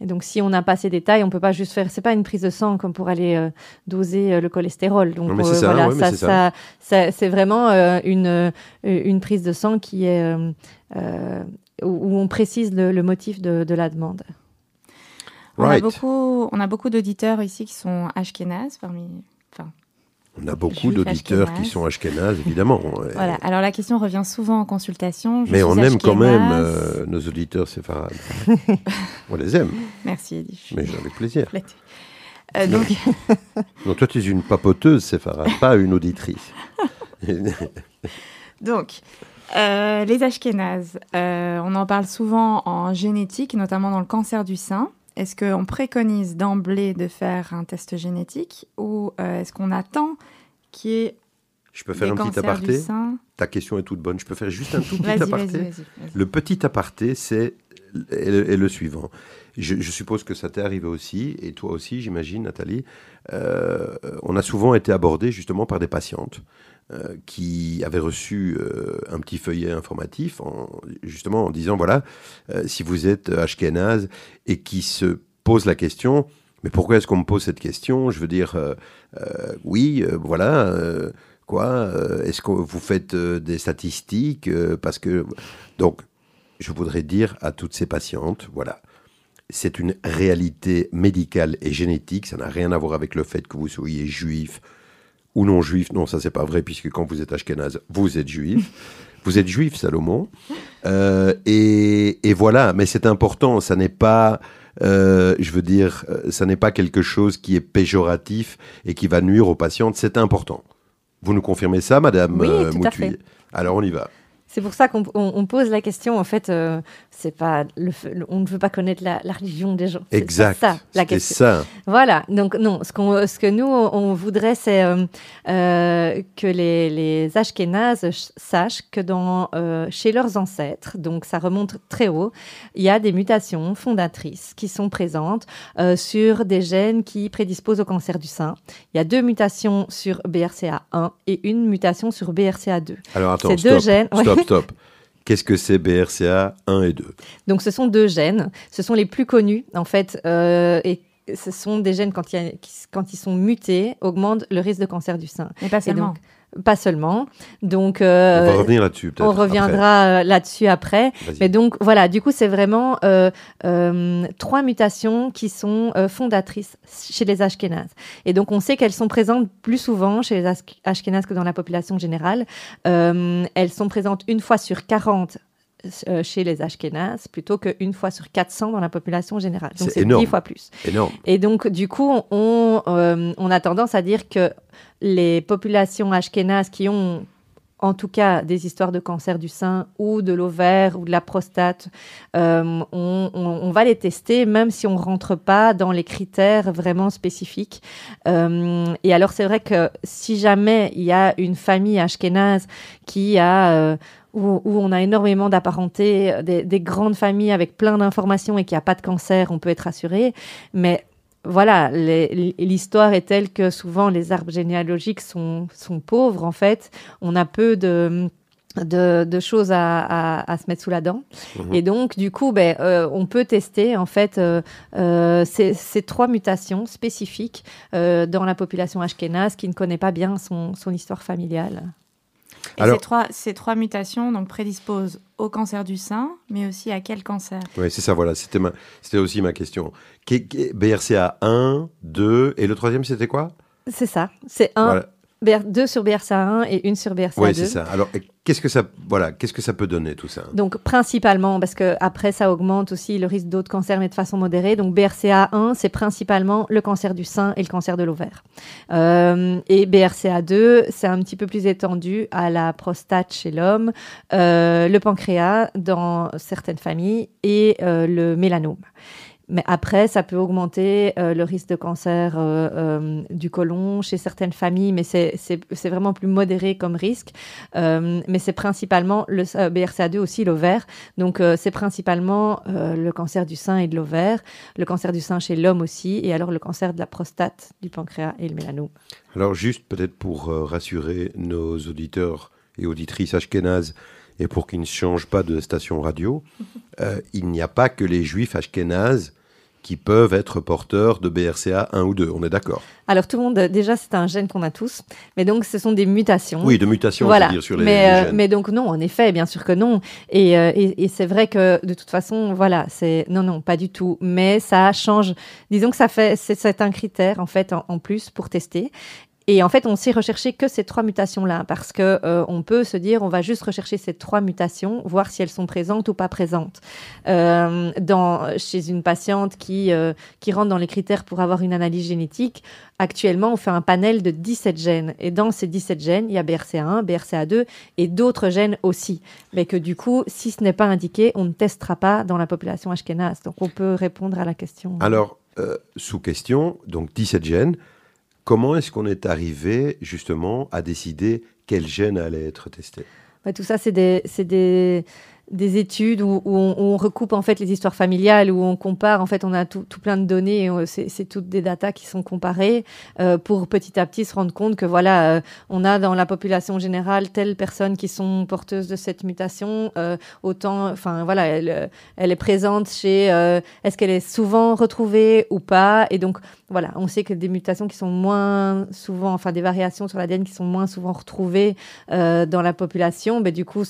Et donc, si on n'a pas ces détails, on peut pas juste faire. C'est pas une prise de sang comme pour aller euh, doser euh, le cholestérol. Donc, euh, ça, voilà, ouais, ça, ça, ça, ça c'est vraiment euh, une une prise de sang qui est où on précise le, le motif de, de, la demande. Right. On a beaucoup, on a beaucoup d'auditeurs ici qui sont ashkénazes parmi. On a beaucoup d'auditeurs qui sont ashkénazes, évidemment. voilà. Alors la question revient souvent en consultation. Je Mais on aime quand même euh, nos auditeurs séfarades. on les aime. Merci Edith. Mais avec plaisir. Euh, donc... non, toi tu es une papoteuse séfarade, pas une auditrice. donc, euh, les ashkénazes, euh, on en parle souvent en génétique, notamment dans le cancer du sein. Est-ce qu'on préconise d'emblée de faire un test génétique ou euh, est-ce qu'on attend qu'il y ait Je peux faire un petit aparté Ta question est toute bonne. Je peux faire juste un tout petit aparté vas -y, vas -y, vas. Le petit aparté, c'est est le, est le suivant. Je, je, suppose que ça t'est arrivé aussi, et toi aussi, j'imagine, Nathalie. Euh, on a souvent été abordé justement par des patientes euh, qui avaient reçu euh, un petit feuillet informatif, en, justement en disant voilà, euh, si vous êtes ashkénaze et qui se pose la question, mais pourquoi est-ce qu'on me pose cette question? Je veux dire, oui, voilà quoi Est-ce que vous faites des statistiques Parce que donc, je voudrais dire à toutes ces patientes, voilà, c'est une réalité médicale et génétique. Ça n'a rien à voir avec le fait que vous soyez juif ou non juif. Non, ça c'est pas vrai puisque quand vous êtes ashkénaze, vous êtes juif. vous êtes juif, Salomon. Euh, et, et voilà, mais c'est important. Ça n'est pas, euh, je veux dire, euh, ça n'est pas quelque chose qui est péjoratif et qui va nuire aux patientes. C'est important. Vous nous confirmez ça, Madame Oui, tout à Moutuy fait. Alors on y va. C'est pour ça qu'on on- on pose la question. En fait, euh, c'est pas le, on ne veut pas connaître la, la religion des gens. C'est Exact. ça la C'était question. ça. Voilà. Donc non, ce, qu'on, ce que nous on voudrait, c'est euh, euh, que les, les Ashkénazes ch- sachent que dans chez leurs ancêtres, donc ça remonte très haut, il y a des mutations fondatrices qui sont présentes sur des gènes qui prédisposent au cancer du sein. Il y a deux mutations sur BRCA1 et une mutation sur BRCA2. Alors attends, Ces stop, deux gènes- ouais. Stop, stop. Qu'est-ce que c'est BRCA 1 et 2 Donc, ce sont deux gènes. Ce sont les plus connus, en fait. euh, et ce sont des gènes, quand, il y a- qui- quand ils sont mutés, augmentent le risque de cancer du sein. Mais pas Et seulement. donc, pas seulement. Donc, On euh, va revenir là-dessus peut-être. on reviendra euh, là-dessus après. Mais donc, voilà, du coup, c'est vraiment euh, euh, trois mutations qui sont fondatrices chez les Ashkénazes. Et donc, on sait qu'elles sont présentes plus souvent chez les As- Ashkénazes que dans la population générale. Elles sont présentes une fois sur 40 euh, chez les Ashkénazes plutôt qu'une fois sur 400 dans la population générale. Donc, C'est c'est énorme. 10 fois plus. Énorme. Et donc, du coup, on, euh, on a tendance à dire que les populations ashkénazes qui ont, en tout cas, des histoires de cancer du sein ou de l'ovaire ou de la prostate, euh, on, on- on va les tester, même si on rentre pas dans les critères vraiment spécifiques. Euh, et alors, c'est vrai que si jamais il y a une famille ashkénaze qui a... euh, où, où on a énormément d'apparentés, des, des grandes familles avec plein d'informations et qu'il n'y a pas de cancer, on peut être rassuré. Mais voilà, l'histoire est telle que souvent les arbres généalogiques sont, sont pauvres, en fait. On a peu de, de, de choses à, à- à se mettre sous la dent. Mhm. Et donc, du coup, ben, euh, on peut tester, en fait, euh, euh, ces, ces trois mutations spécifiques euh, dans la population ashkénaze qui ne connaît pas bien son, son histoire familiale. Et Alors- ces, trois, ces trois mutations donc, prédisposent au cancer du sein, mais aussi à quel cancer? Oui, c'est ça, voilà. C'était ma... c'était aussi ma question. Qu'est- qu'est- BRCA 1, 2, et le troisième, c'était quoi? C'est ça. C'est un, Voilà. BR, deux sur BRCA1 et une sur BRCA2. Oui, c'est ça. Alors, qu'est-ce que ça, voilà, qu'est-ce que ça peut donner tout ça? Donc principalement, parce que après ça augmente aussi le risque d'autres cancers, mais de façon modérée. Donc BRCA1, c'est principalement le cancer du sein et le cancer de l'ovaire. Euh, et BRCA2, c'est un petit peu plus étendu à la prostate chez l'homme, euh, le pancréas dans certaines familles et euh, le mélanome. Mais après, ça peut augmenter euh, le risque de cancer euh, euh, du côlon chez certaines familles, mais c'est vraiment plus modéré comme risque. Mais c'est principalement le euh, BRCA2 aussi, l'ovaire. Donc, c'est principalement le cancer du sein et de l'ovaire, le cancer du sein chez l'homme aussi, et alors le cancer de la prostate, du pancréas et le mélanome. Alors, juste peut-être pour rassurer nos auditeurs et auditrices ashkénazes, et pour qu'ils ne changent pas de station radio, euh, il n'y a pas que les juifs ashkénazes qui peuvent être porteurs de BRCA 1 ou 2. On est d'accord Alors, tout le monde, déjà, c'est un gène qu'on a tous, mais donc ce sont des mutations. Oui, de mutations, Voilà. dire, sur les, mais, les euh, gènes. mais donc non, en effet, bien sûr que non. Et, euh, et, et c'est vrai que de toute façon, voilà, c'est non, non, pas du tout. Mais ça change. Disons que ça fait, c'est c'est un critère en fait en, en plus pour tester. Et en fait, on sait rechercher que ces trois mutations-là, parce que euh, on peut se dire, on va juste rechercher ces trois mutations, voir si elles sont présentes ou pas présentes. Euh, chez une patiente qui, euh, qui rentre dans les critères pour avoir une analyse génétique, actuellement, on fait un panel de 17 gènes. Et dans ces 17 gènes, il y a BRCA1, BRCA2 et d'autres gènes aussi. Mais que du coup, si ce n'est pas indiqué, on ne testera pas dans la population ashkénaze. Donc, on peut répondre à la question. Alors, sous question, donc 17 gènes, comment est-ce qu'on est arrivé justement à décider quel gène allait être testé? Ouais, tout ça, c'est des, des études où, où on, on recoupe en fait les histoires familiales, où on compare, en fait, on a tout, tout plein de données, c'est toutes des datas qui sont comparées euh, pour petit à petit se rendre compte que voilà, euh, on a dans la population générale telles personnes qui sont porteuses de cette mutation, euh, autant, enfin voilà, elle, euh, elle est présente chez, euh, est-ce qu'elle est souvent retrouvée ou pas, et donc voilà, on sait que des mutations qui sont moins souvent, enfin des variations sur l'ADN qui sont moins souvent retrouvées euh, dans la population, ben, du coup,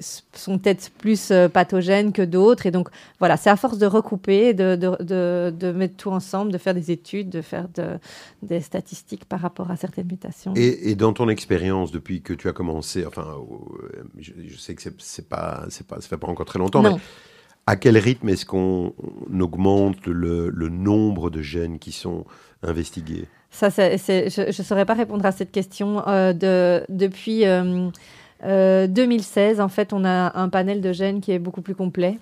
sont peut-être plus euh, pathogènes que d'autres. Et donc, voilà, c'est à force de recouper, de, de, de, de mettre tout ensemble, de faire des études, de faire de- des statistiques par rapport à certaines mutations. Et, et dans ton expérience, depuis que tu as commencé, enfin, euh, je, je sais que c'est pas, c'est pas, ça fait pas encore très longtemps, Non. mais à quel rythme est-ce qu'on on augmente le, le nombre de gènes qui sont investigués? Ça, je ne saurais pas répondre à cette question. Euh, de, depuis euh, euh, 2016, en fait, on a un panel de gènes qui est beaucoup plus complet.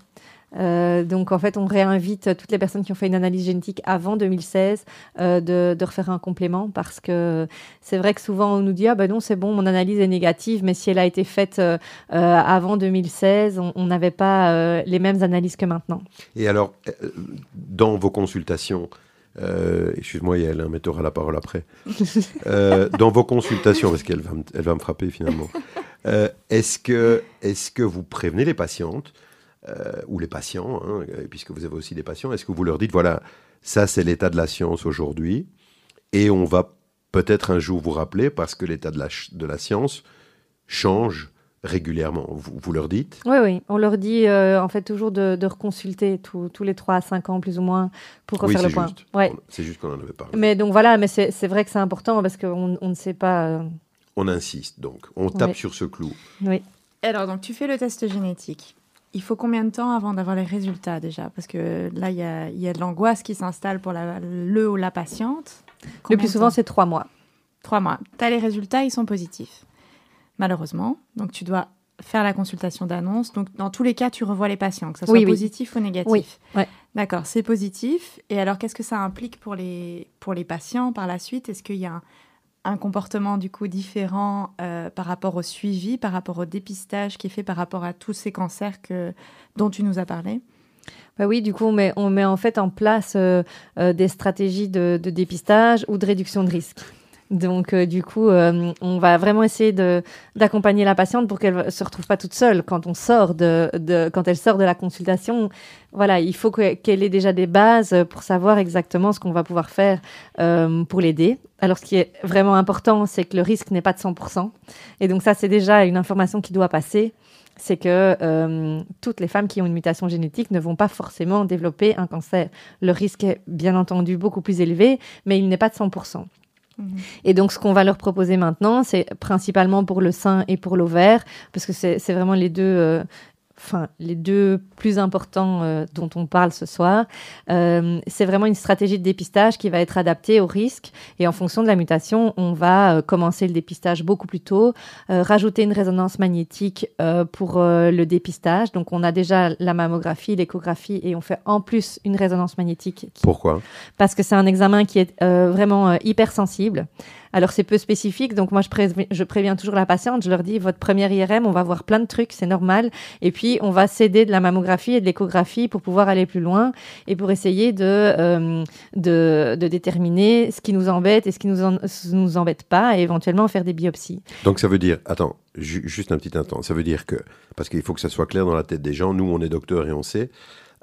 Euh, donc, en fait, on réinvite toutes les personnes qui ont fait une analyse génétique avant 2016 euh, de, de refaire un complément parce que c'est vrai que souvent on nous dit Ah ben non, c'est bon, mon analyse est négative, mais si elle a été faite euh, euh, avant 2016, on n'avait pas euh, les mêmes analyses que maintenant. Et alors, euh, dans vos consultations, euh, excuse-moi Yael, hein, mais tu auras la parole après. Euh, dans vos consultations, parce qu'elle va, elle va me frapper finalement, euh, est-ce que, est que vous prévenez les patientes euh, ou les patients, hein, euh, puisque vous avez aussi des patients, est-ce que vous leur dites, voilà, ça c'est l'état de la science aujourd'hui, et on va peut-être un jour vous rappeler, parce que l'état de la, de la science change régulièrement. Vous, vous leur dites? Oui, oui, on leur dit euh, en fait toujours de, de reconsulter tous- tous les 3 à 5 ans plus ou moins pour refaire le point. Ouais. C'est juste qu'on en avait parlé. Mais donc voilà, mais c'est c'est vrai que c'est important parce qu'on on ne sait pas. euh, On insiste donc, on tape sur ce clou. oui. Alors, donc, tu fais le test génétique. Il faut combien de temps avant d'avoir les résultats déjà? Parce que là, il y a, il y a de l'angoisse qui s'installe pour la, le ou la patiente. Le plus souvent, c'est 3 mois. Trois mois. Tu as les résultats, ils sont positifs. Malheureusement. Donc, tu dois faire la consultation d'annonce. Donc, dans tous les cas, tu revois les patients, que ce soit Oui, oui. positif ou négatif. Oui, ouais. D'accord, c'est positif. Et alors, qu'est-ce que ça implique pour les, pour les patients par la suite? Est-ce qu'il y a un, un comportement du coup différent euh, par rapport au suivi, par rapport au dépistage qui est fait par rapport à tous ces cancers que, dont tu nous as parlé? Bah oui, du coup, on met, en fait en place euh, euh, des stratégies de, de dépistage ou de réduction de risque. Donc, euh, du coup, euh, on va vraiment essayer d'accompagner la patiente pour qu'elle ne se retrouve pas toute seule quand on sort de, quand elle sort de la consultation. Voilà, il faut que- qu'elle ait déjà des bases pour savoir exactement ce qu'on va pouvoir faire euh, pour l'aider. Alors, ce qui est vraiment important, c'est que le risque n'est pas de 100%. Et donc, ça, c'est déjà une information qui doit passer c'est que toutes les femmes qui ont une mutation génétique ne vont pas forcément développer un cancer. Le risque est bien entendu beaucoup plus élevé, mais il n'est pas de 100%. Et donc, ce qu'on va leur proposer maintenant, c'est principalement pour le sein et pour l'ovaire, parce que c'est c'est vraiment les deux, euh, enfin, les deux plus importants euh, dont on parle ce soir. Euh, c'est vraiment une stratégie de dépistage qui va être adaptée au risque. Et en fonction de la mutation, on va euh, commencer le dépistage beaucoup plus tôt, euh, rajouter une résonance magnétique euh, pour le dépistage. Donc, on a déjà la mammographie, l'échographie, et on fait en plus une résonance magnétique qui Pourquoi? Parce que c'est un examen qui est euh, vraiment euh, hypersensible. Alors c'est peu spécifique, donc moi je, préviens, je préviens toujours la patiente, je leur dis votre première IRM, on va voir plein de trucs, c'est normal, et puis on va s'aider de la mammographie et de l'échographie pour pouvoir aller plus loin et pour essayer de, euh, de, de déterminer ce qui nous embête et ce qui nous, en- ce nous embête pas, et éventuellement faire des biopsies. Donc ça veut dire, attends, ju- juste un petit instant, ça veut dire que, parce qu'il faut que ça soit clair dans la tête des gens, nous on est docteurs et on sait,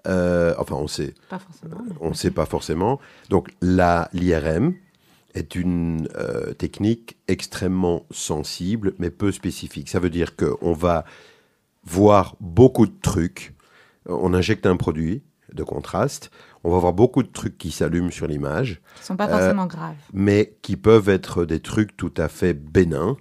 euh, enfin on sait, Pas forcément. on ne sait pas forcément. Donc la l'IRM est une euh, technique extrêmement sensible mais peu spécifique. Ça veut dire qu'on va voir beaucoup de trucs. On injecte un produit de contraste, on va voir beaucoup de trucs qui s'allument sur l'image, Qui ne sont pas Euh, forcément graves. mais qui peuvent être des trucs tout à fait bénins.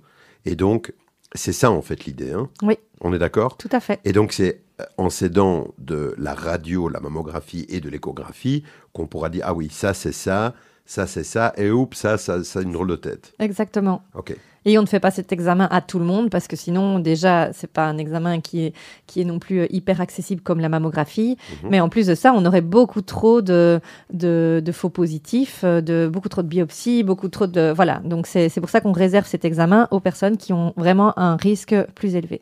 Et donc, c'est ça en fait l'idée. hein. Oui. On est d'accord? Tout à fait. Et donc, c'est euh, en s'aidant de la radio, la mammographie et de l'échographie qu'on pourra dire ah oui, ça c'est ça, ça c'est ça, et oups, ça, ça, ça a une drôle de tête. Exactement. Ok. Et on ne fait pas cet examen à tout le monde parce que sinon, déjà, c'est pas un examen qui est, qui est non plus euh, hyper accessible comme la mammographie. Mhm. Mais en plus de ça, on aurait beaucoup trop de, de, de faux positifs, euh, de, beaucoup trop de biopsies, beaucoup trop de. Voilà. Donc, c'est c'est pour ça qu'on réserve cet examen aux personnes qui ont vraiment un risque plus élevé.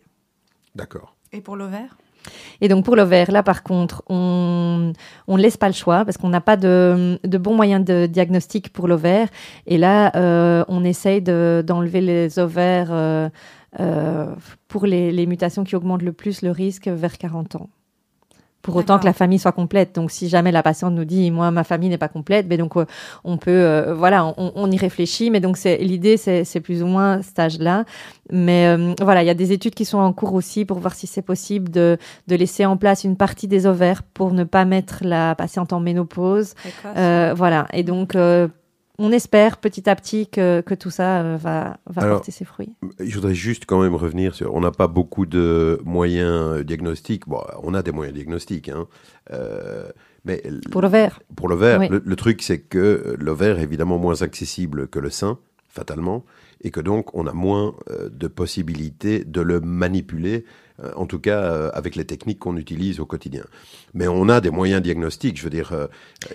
D'accord. Et pour l'ovaire? Et donc pour l'ovaire, là par contre, on ne laisse pas le choix parce qu'on n'a pas de, de bons moyens de diagnostic pour l'ovaire. Et là, euh, on essaye de- d'enlever les ovaires euh, euh, pour les, les mutations qui augmentent le plus le risque vers 40 ans. Pour autant que la famille soit complète. Donc, si jamais la patiente nous dit, moi, ma famille n'est pas complète, mais donc, euh, on peut, euh, voilà, on, on y réfléchit. Mais donc, c'est l'idée, c'est c'est plus ou moins cet âge-là. Mais euh, voilà, il y a des études qui sont en cours aussi pour voir si c'est possible de, de laisser en place une partie des ovaires pour ne pas mettre la patiente en ménopause. Euh, voilà. Et donc, euh, on espère petit à petit que, que tout ça euh, va, va Alors, porter ses fruits. Je voudrais juste quand même revenir sur. On n'a pas beaucoup de moyens euh, diagnostiques. Bon, on a des moyens diagnostiques, hein. Euh, mais Pour l'ovaire. pour l'ovaire, Oui. le, le truc c'est que l'ovaire est évidemment moins accessible que le sein, fatalement, et que donc on a moins euh, de possibilités de le manipuler, euh, en tout cas euh, avec les techniques qu'on utilise au quotidien. Mais on a des moyens diagnostiques. Je veux dire, euh,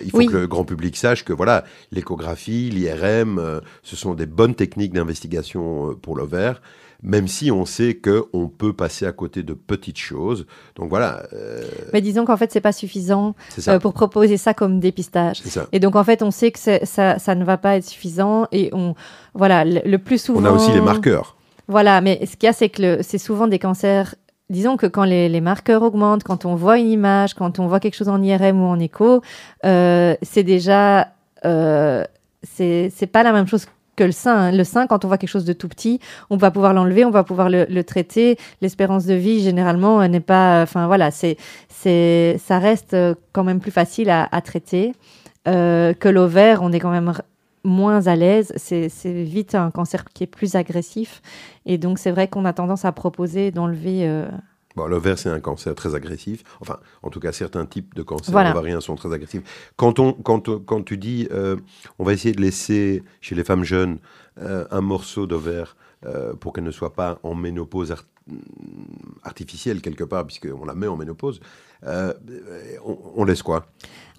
il faut Oui. que le grand public sache que voilà, l'échographie, l'IRM, euh, ce sont des bonnes techniques d'investigation pour l'ovaire. Même si on sait qu'on peut passer à côté de petites choses. Donc voilà, euh, Mais disons qu'en fait, c'est pas suffisant euh, pour proposer ça comme dépistage. Ça. Et donc, en fait, on sait que ça, ça ne va pas être suffisant. Et on, voilà, le, le plus souvent. On a aussi les marqueurs. Voilà, mais ce qu'il y a, c'est que c'est souvent des cancers. Disons que quand les, les marqueurs augmentent, quand on voit une image, quand on voit quelque chose en IRM ou en écho, euh, c'est déjà. Euh, c'est c'est pas la même chose que le sein. hein. Le sein, quand on voit quelque chose de tout petit, on va pouvoir l'enlever, on va pouvoir le, traiter. L'espérance de vie, généralement, euh, n'est pas. Enfin, voilà, c'est c'est ça reste euh, quand même plus facile à, traiter euh, que l'ovaire. On est quand même moins à l'aise. C'est vite un cancer qui est plus agressif. Et donc, c'est vrai qu'on a tendance à proposer d'enlever. euh, Bon, l'ovaire, c'est un cancer très agressif. Enfin, en tout cas, certains types de cancers Voilà. ovariens sont très agressifs. Quand, on, quand, quand tu dis, euh, on va essayer de laisser chez les femmes jeunes euh, un morceau d'ovaire euh, pour qu'elle ne soit pas en ménopause art- artificielle quelque part, puisqu'on la met en ménopause, euh, on, on laisse quoi?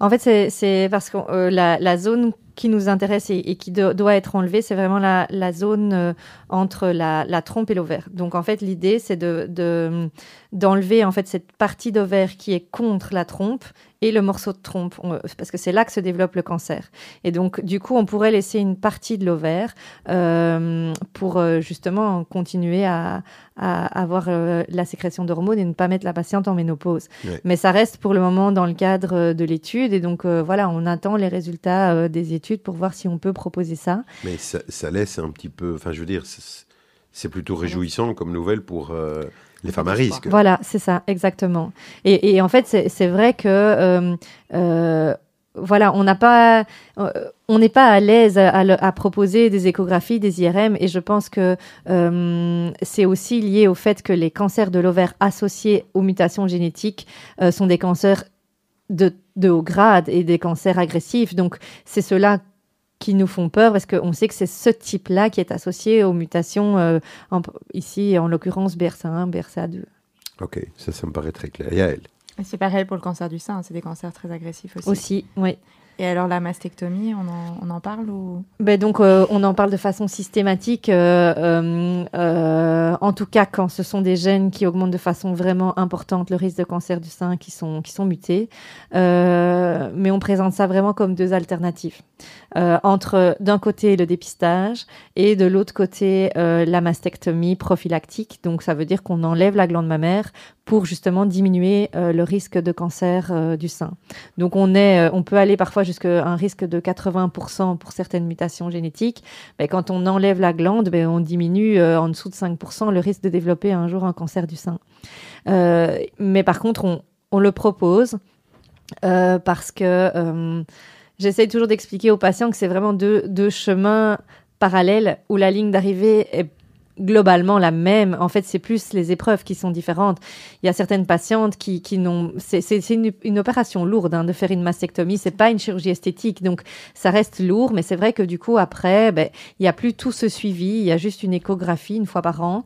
En fait, c'est- parce que euh, la, la zone qui nous intéresse et, et qui do- doit être enlevée, c'est vraiment la, la zone euh, entre la, la trompe et l'ovaire. Donc, en fait, l'idée, c'est de, de- d'enlever en fait cette partie d'ovaire qui est contre la trompe et le morceau de trompe, On- parce que c'est là que se développe le cancer. Et donc, du coup, on pourrait laisser une partie de l'ovaire euh, pour euh, justement continuer à, à avoir euh, la sécrétion d'hormones et ne pas mettre la patiente en ménopause. Ouais. Mais ça reste pour le moment dans le cadre euh, de l'étude. Et donc, euh, voilà, on attend les résultats euh, des études pour voir si on peut proposer ça. Mais ça, ça laisse un petit peu. Enfin, je veux dire, c'est plutôt réjouissant comme nouvelle pour euh, les femmes à risque. Voilà, c'est ça, exactement. Et, et en fait, c'est vrai que. voilà, on n'a pas, on n'est pas à l'aise à, à le- à proposer des échographies, des IRM, et je pense que euh, c'est aussi lié au fait que les cancers de l'ovaire associés aux mutations génétiques euh, sont des cancers de, de haut grade et des cancers agressifs. Donc, c'est ceux-là qui nous font peur parce qu'on sait que c'est ce type-là qui est associé aux mutations, euh, en- ici en l'occurrence BRCA1, BRCA2. Ok, ça, ça me paraît très clair. Yael Et C'est pareil pour le cancer du sein, c'est des cancers très agressifs aussi. Aussi, oui. Et alors la mastectomie, on en, parle ou? Ben donc, euh, on en parle de façon systématique, euh, euh, en tout cas quand ce sont des gènes qui augmentent de façon vraiment importante le risque de cancer du sein qui sont, qui sont mutés. Mais on présente ça vraiment comme deux alternatives. Entre d'un côté le dépistage et de l'autre côté la mastectomie prophylactique. Donc ça veut dire qu'on enlève la glande mammaire pour justement diminuer euh, le risque de cancer euh, du sein. Donc on, est, euh, on peut aller parfois jusqu'à un risque de 80% pour certaines mutations génétiques. Mais quand on enlève la glande, ben, on diminue en dessous de 5% le risque de développer un jour un cancer du sein. Mais par contre, on, on le propose parce que j'essaye toujours d'expliquer aux patients que c'est vraiment deux, deux chemins parallèles où la ligne d'arrivée est globalement la même. En fait, c'est plus les épreuves qui sont différentes. Il y a certaines patientes qui, qui n'ont... C'est c'est- une, une opération lourde hein, de faire une mastectomie. C'est pas une chirurgie esthétique. Donc, ça reste lourd. Mais c'est vrai que du coup, après, ben, il n'y a plus tout ce suivi. Il y a juste une échographie une fois par an.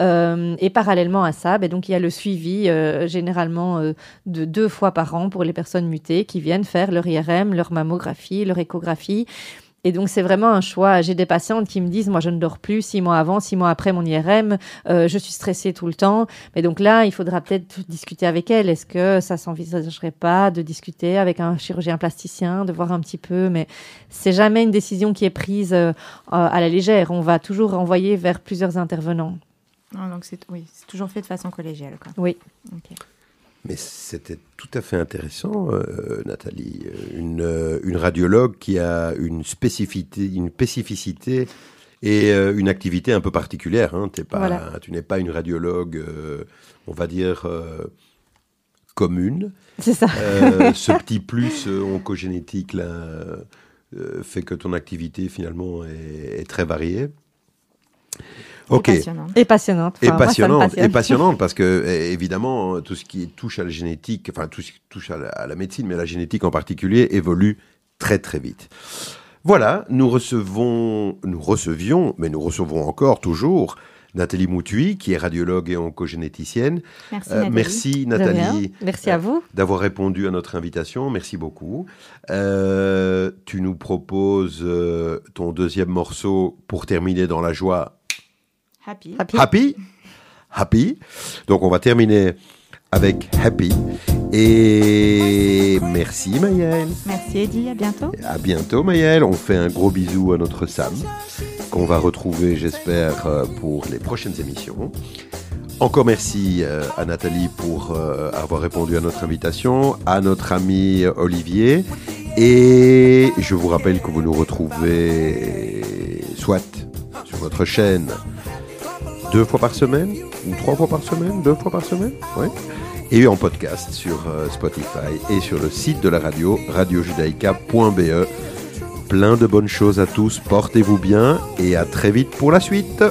Euh, et parallèlement à ça, ben, donc, il y a le suivi euh, généralement euh, de deux fois par an pour les personnes mutées qui viennent faire leur IRM, leur mammographie, leur échographie. Et donc, c'est vraiment un choix. J'ai des patientes qui me disent, moi, je ne dors plus six mois avant, six mois après mon IRM, euh, je suis stressée tout le temps. Mais donc là, il faudra peut-être discuter avec elle. Est-ce que ça s'envisagerait pas de discuter avec un chirurgien plasticien, de voir un petit peu? Mais c'est jamais une décision qui est prise euh, à la légère. On va toujours renvoyer vers plusieurs intervenants. Ah, donc c'est oui, c'est toujours fait de façon collégiale. Quoi. Oui. Ok. Mais c'était tout à fait intéressant, euh, Nathalie. Une, euh, une radiologue qui a une spécificité, une spécificité et euh, une activité un peu particulière. Hein. T'es pas, Voilà. Tu n'es pas une radiologue, euh, on va dire, commune. C'est ça. Ce petit plus oncogénétique là, fait que ton activité finalement est, est très variée. Ok. Et passionnante. Et passionnante. Et Enfin, moi, ça me passionnante, passionne. et passionnante parce que eh, évidemment tout ce qui touche à la génétique, enfin tout ce qui touche à la, à la médecine, mais la génétique en particulier évolue très très vite. Voilà, nous recevons, nous recevions, mais nous recevons encore toujours Nathalie Moutui, qui est radiologue et oncogénéticienne. Merci, Euh, Nathalie. merci. Nathalie Merci à vous. d'avoir répondu à notre invitation. Merci beaucoup. Euh, tu nous proposes euh, ton deuxième morceau pour terminer dans la joie Happy. Happy. Happy. Happy. Donc on va terminer avec Happy. Et merci Maëlle. Merci Eddie, à bientôt. À bientôt Maëlle. On fait un gros bisou à notre Sam, qu'on va retrouver j'espère euh, pour les prochaines émissions. Encore merci euh, à Nathalie pour euh, avoir répondu à notre invitation, à notre ami Olivier. Et je vous rappelle que vous nous retrouvez soit sur notre chaîne deux fois par semaine ou trois fois par semaine, deux fois par semaine, ouais. Et en podcast sur euh, Spotify et sur le site de la radio, radiojudaïca.be. Plein de bonnes choses à tous, portez-vous bien et à très vite pour la suite.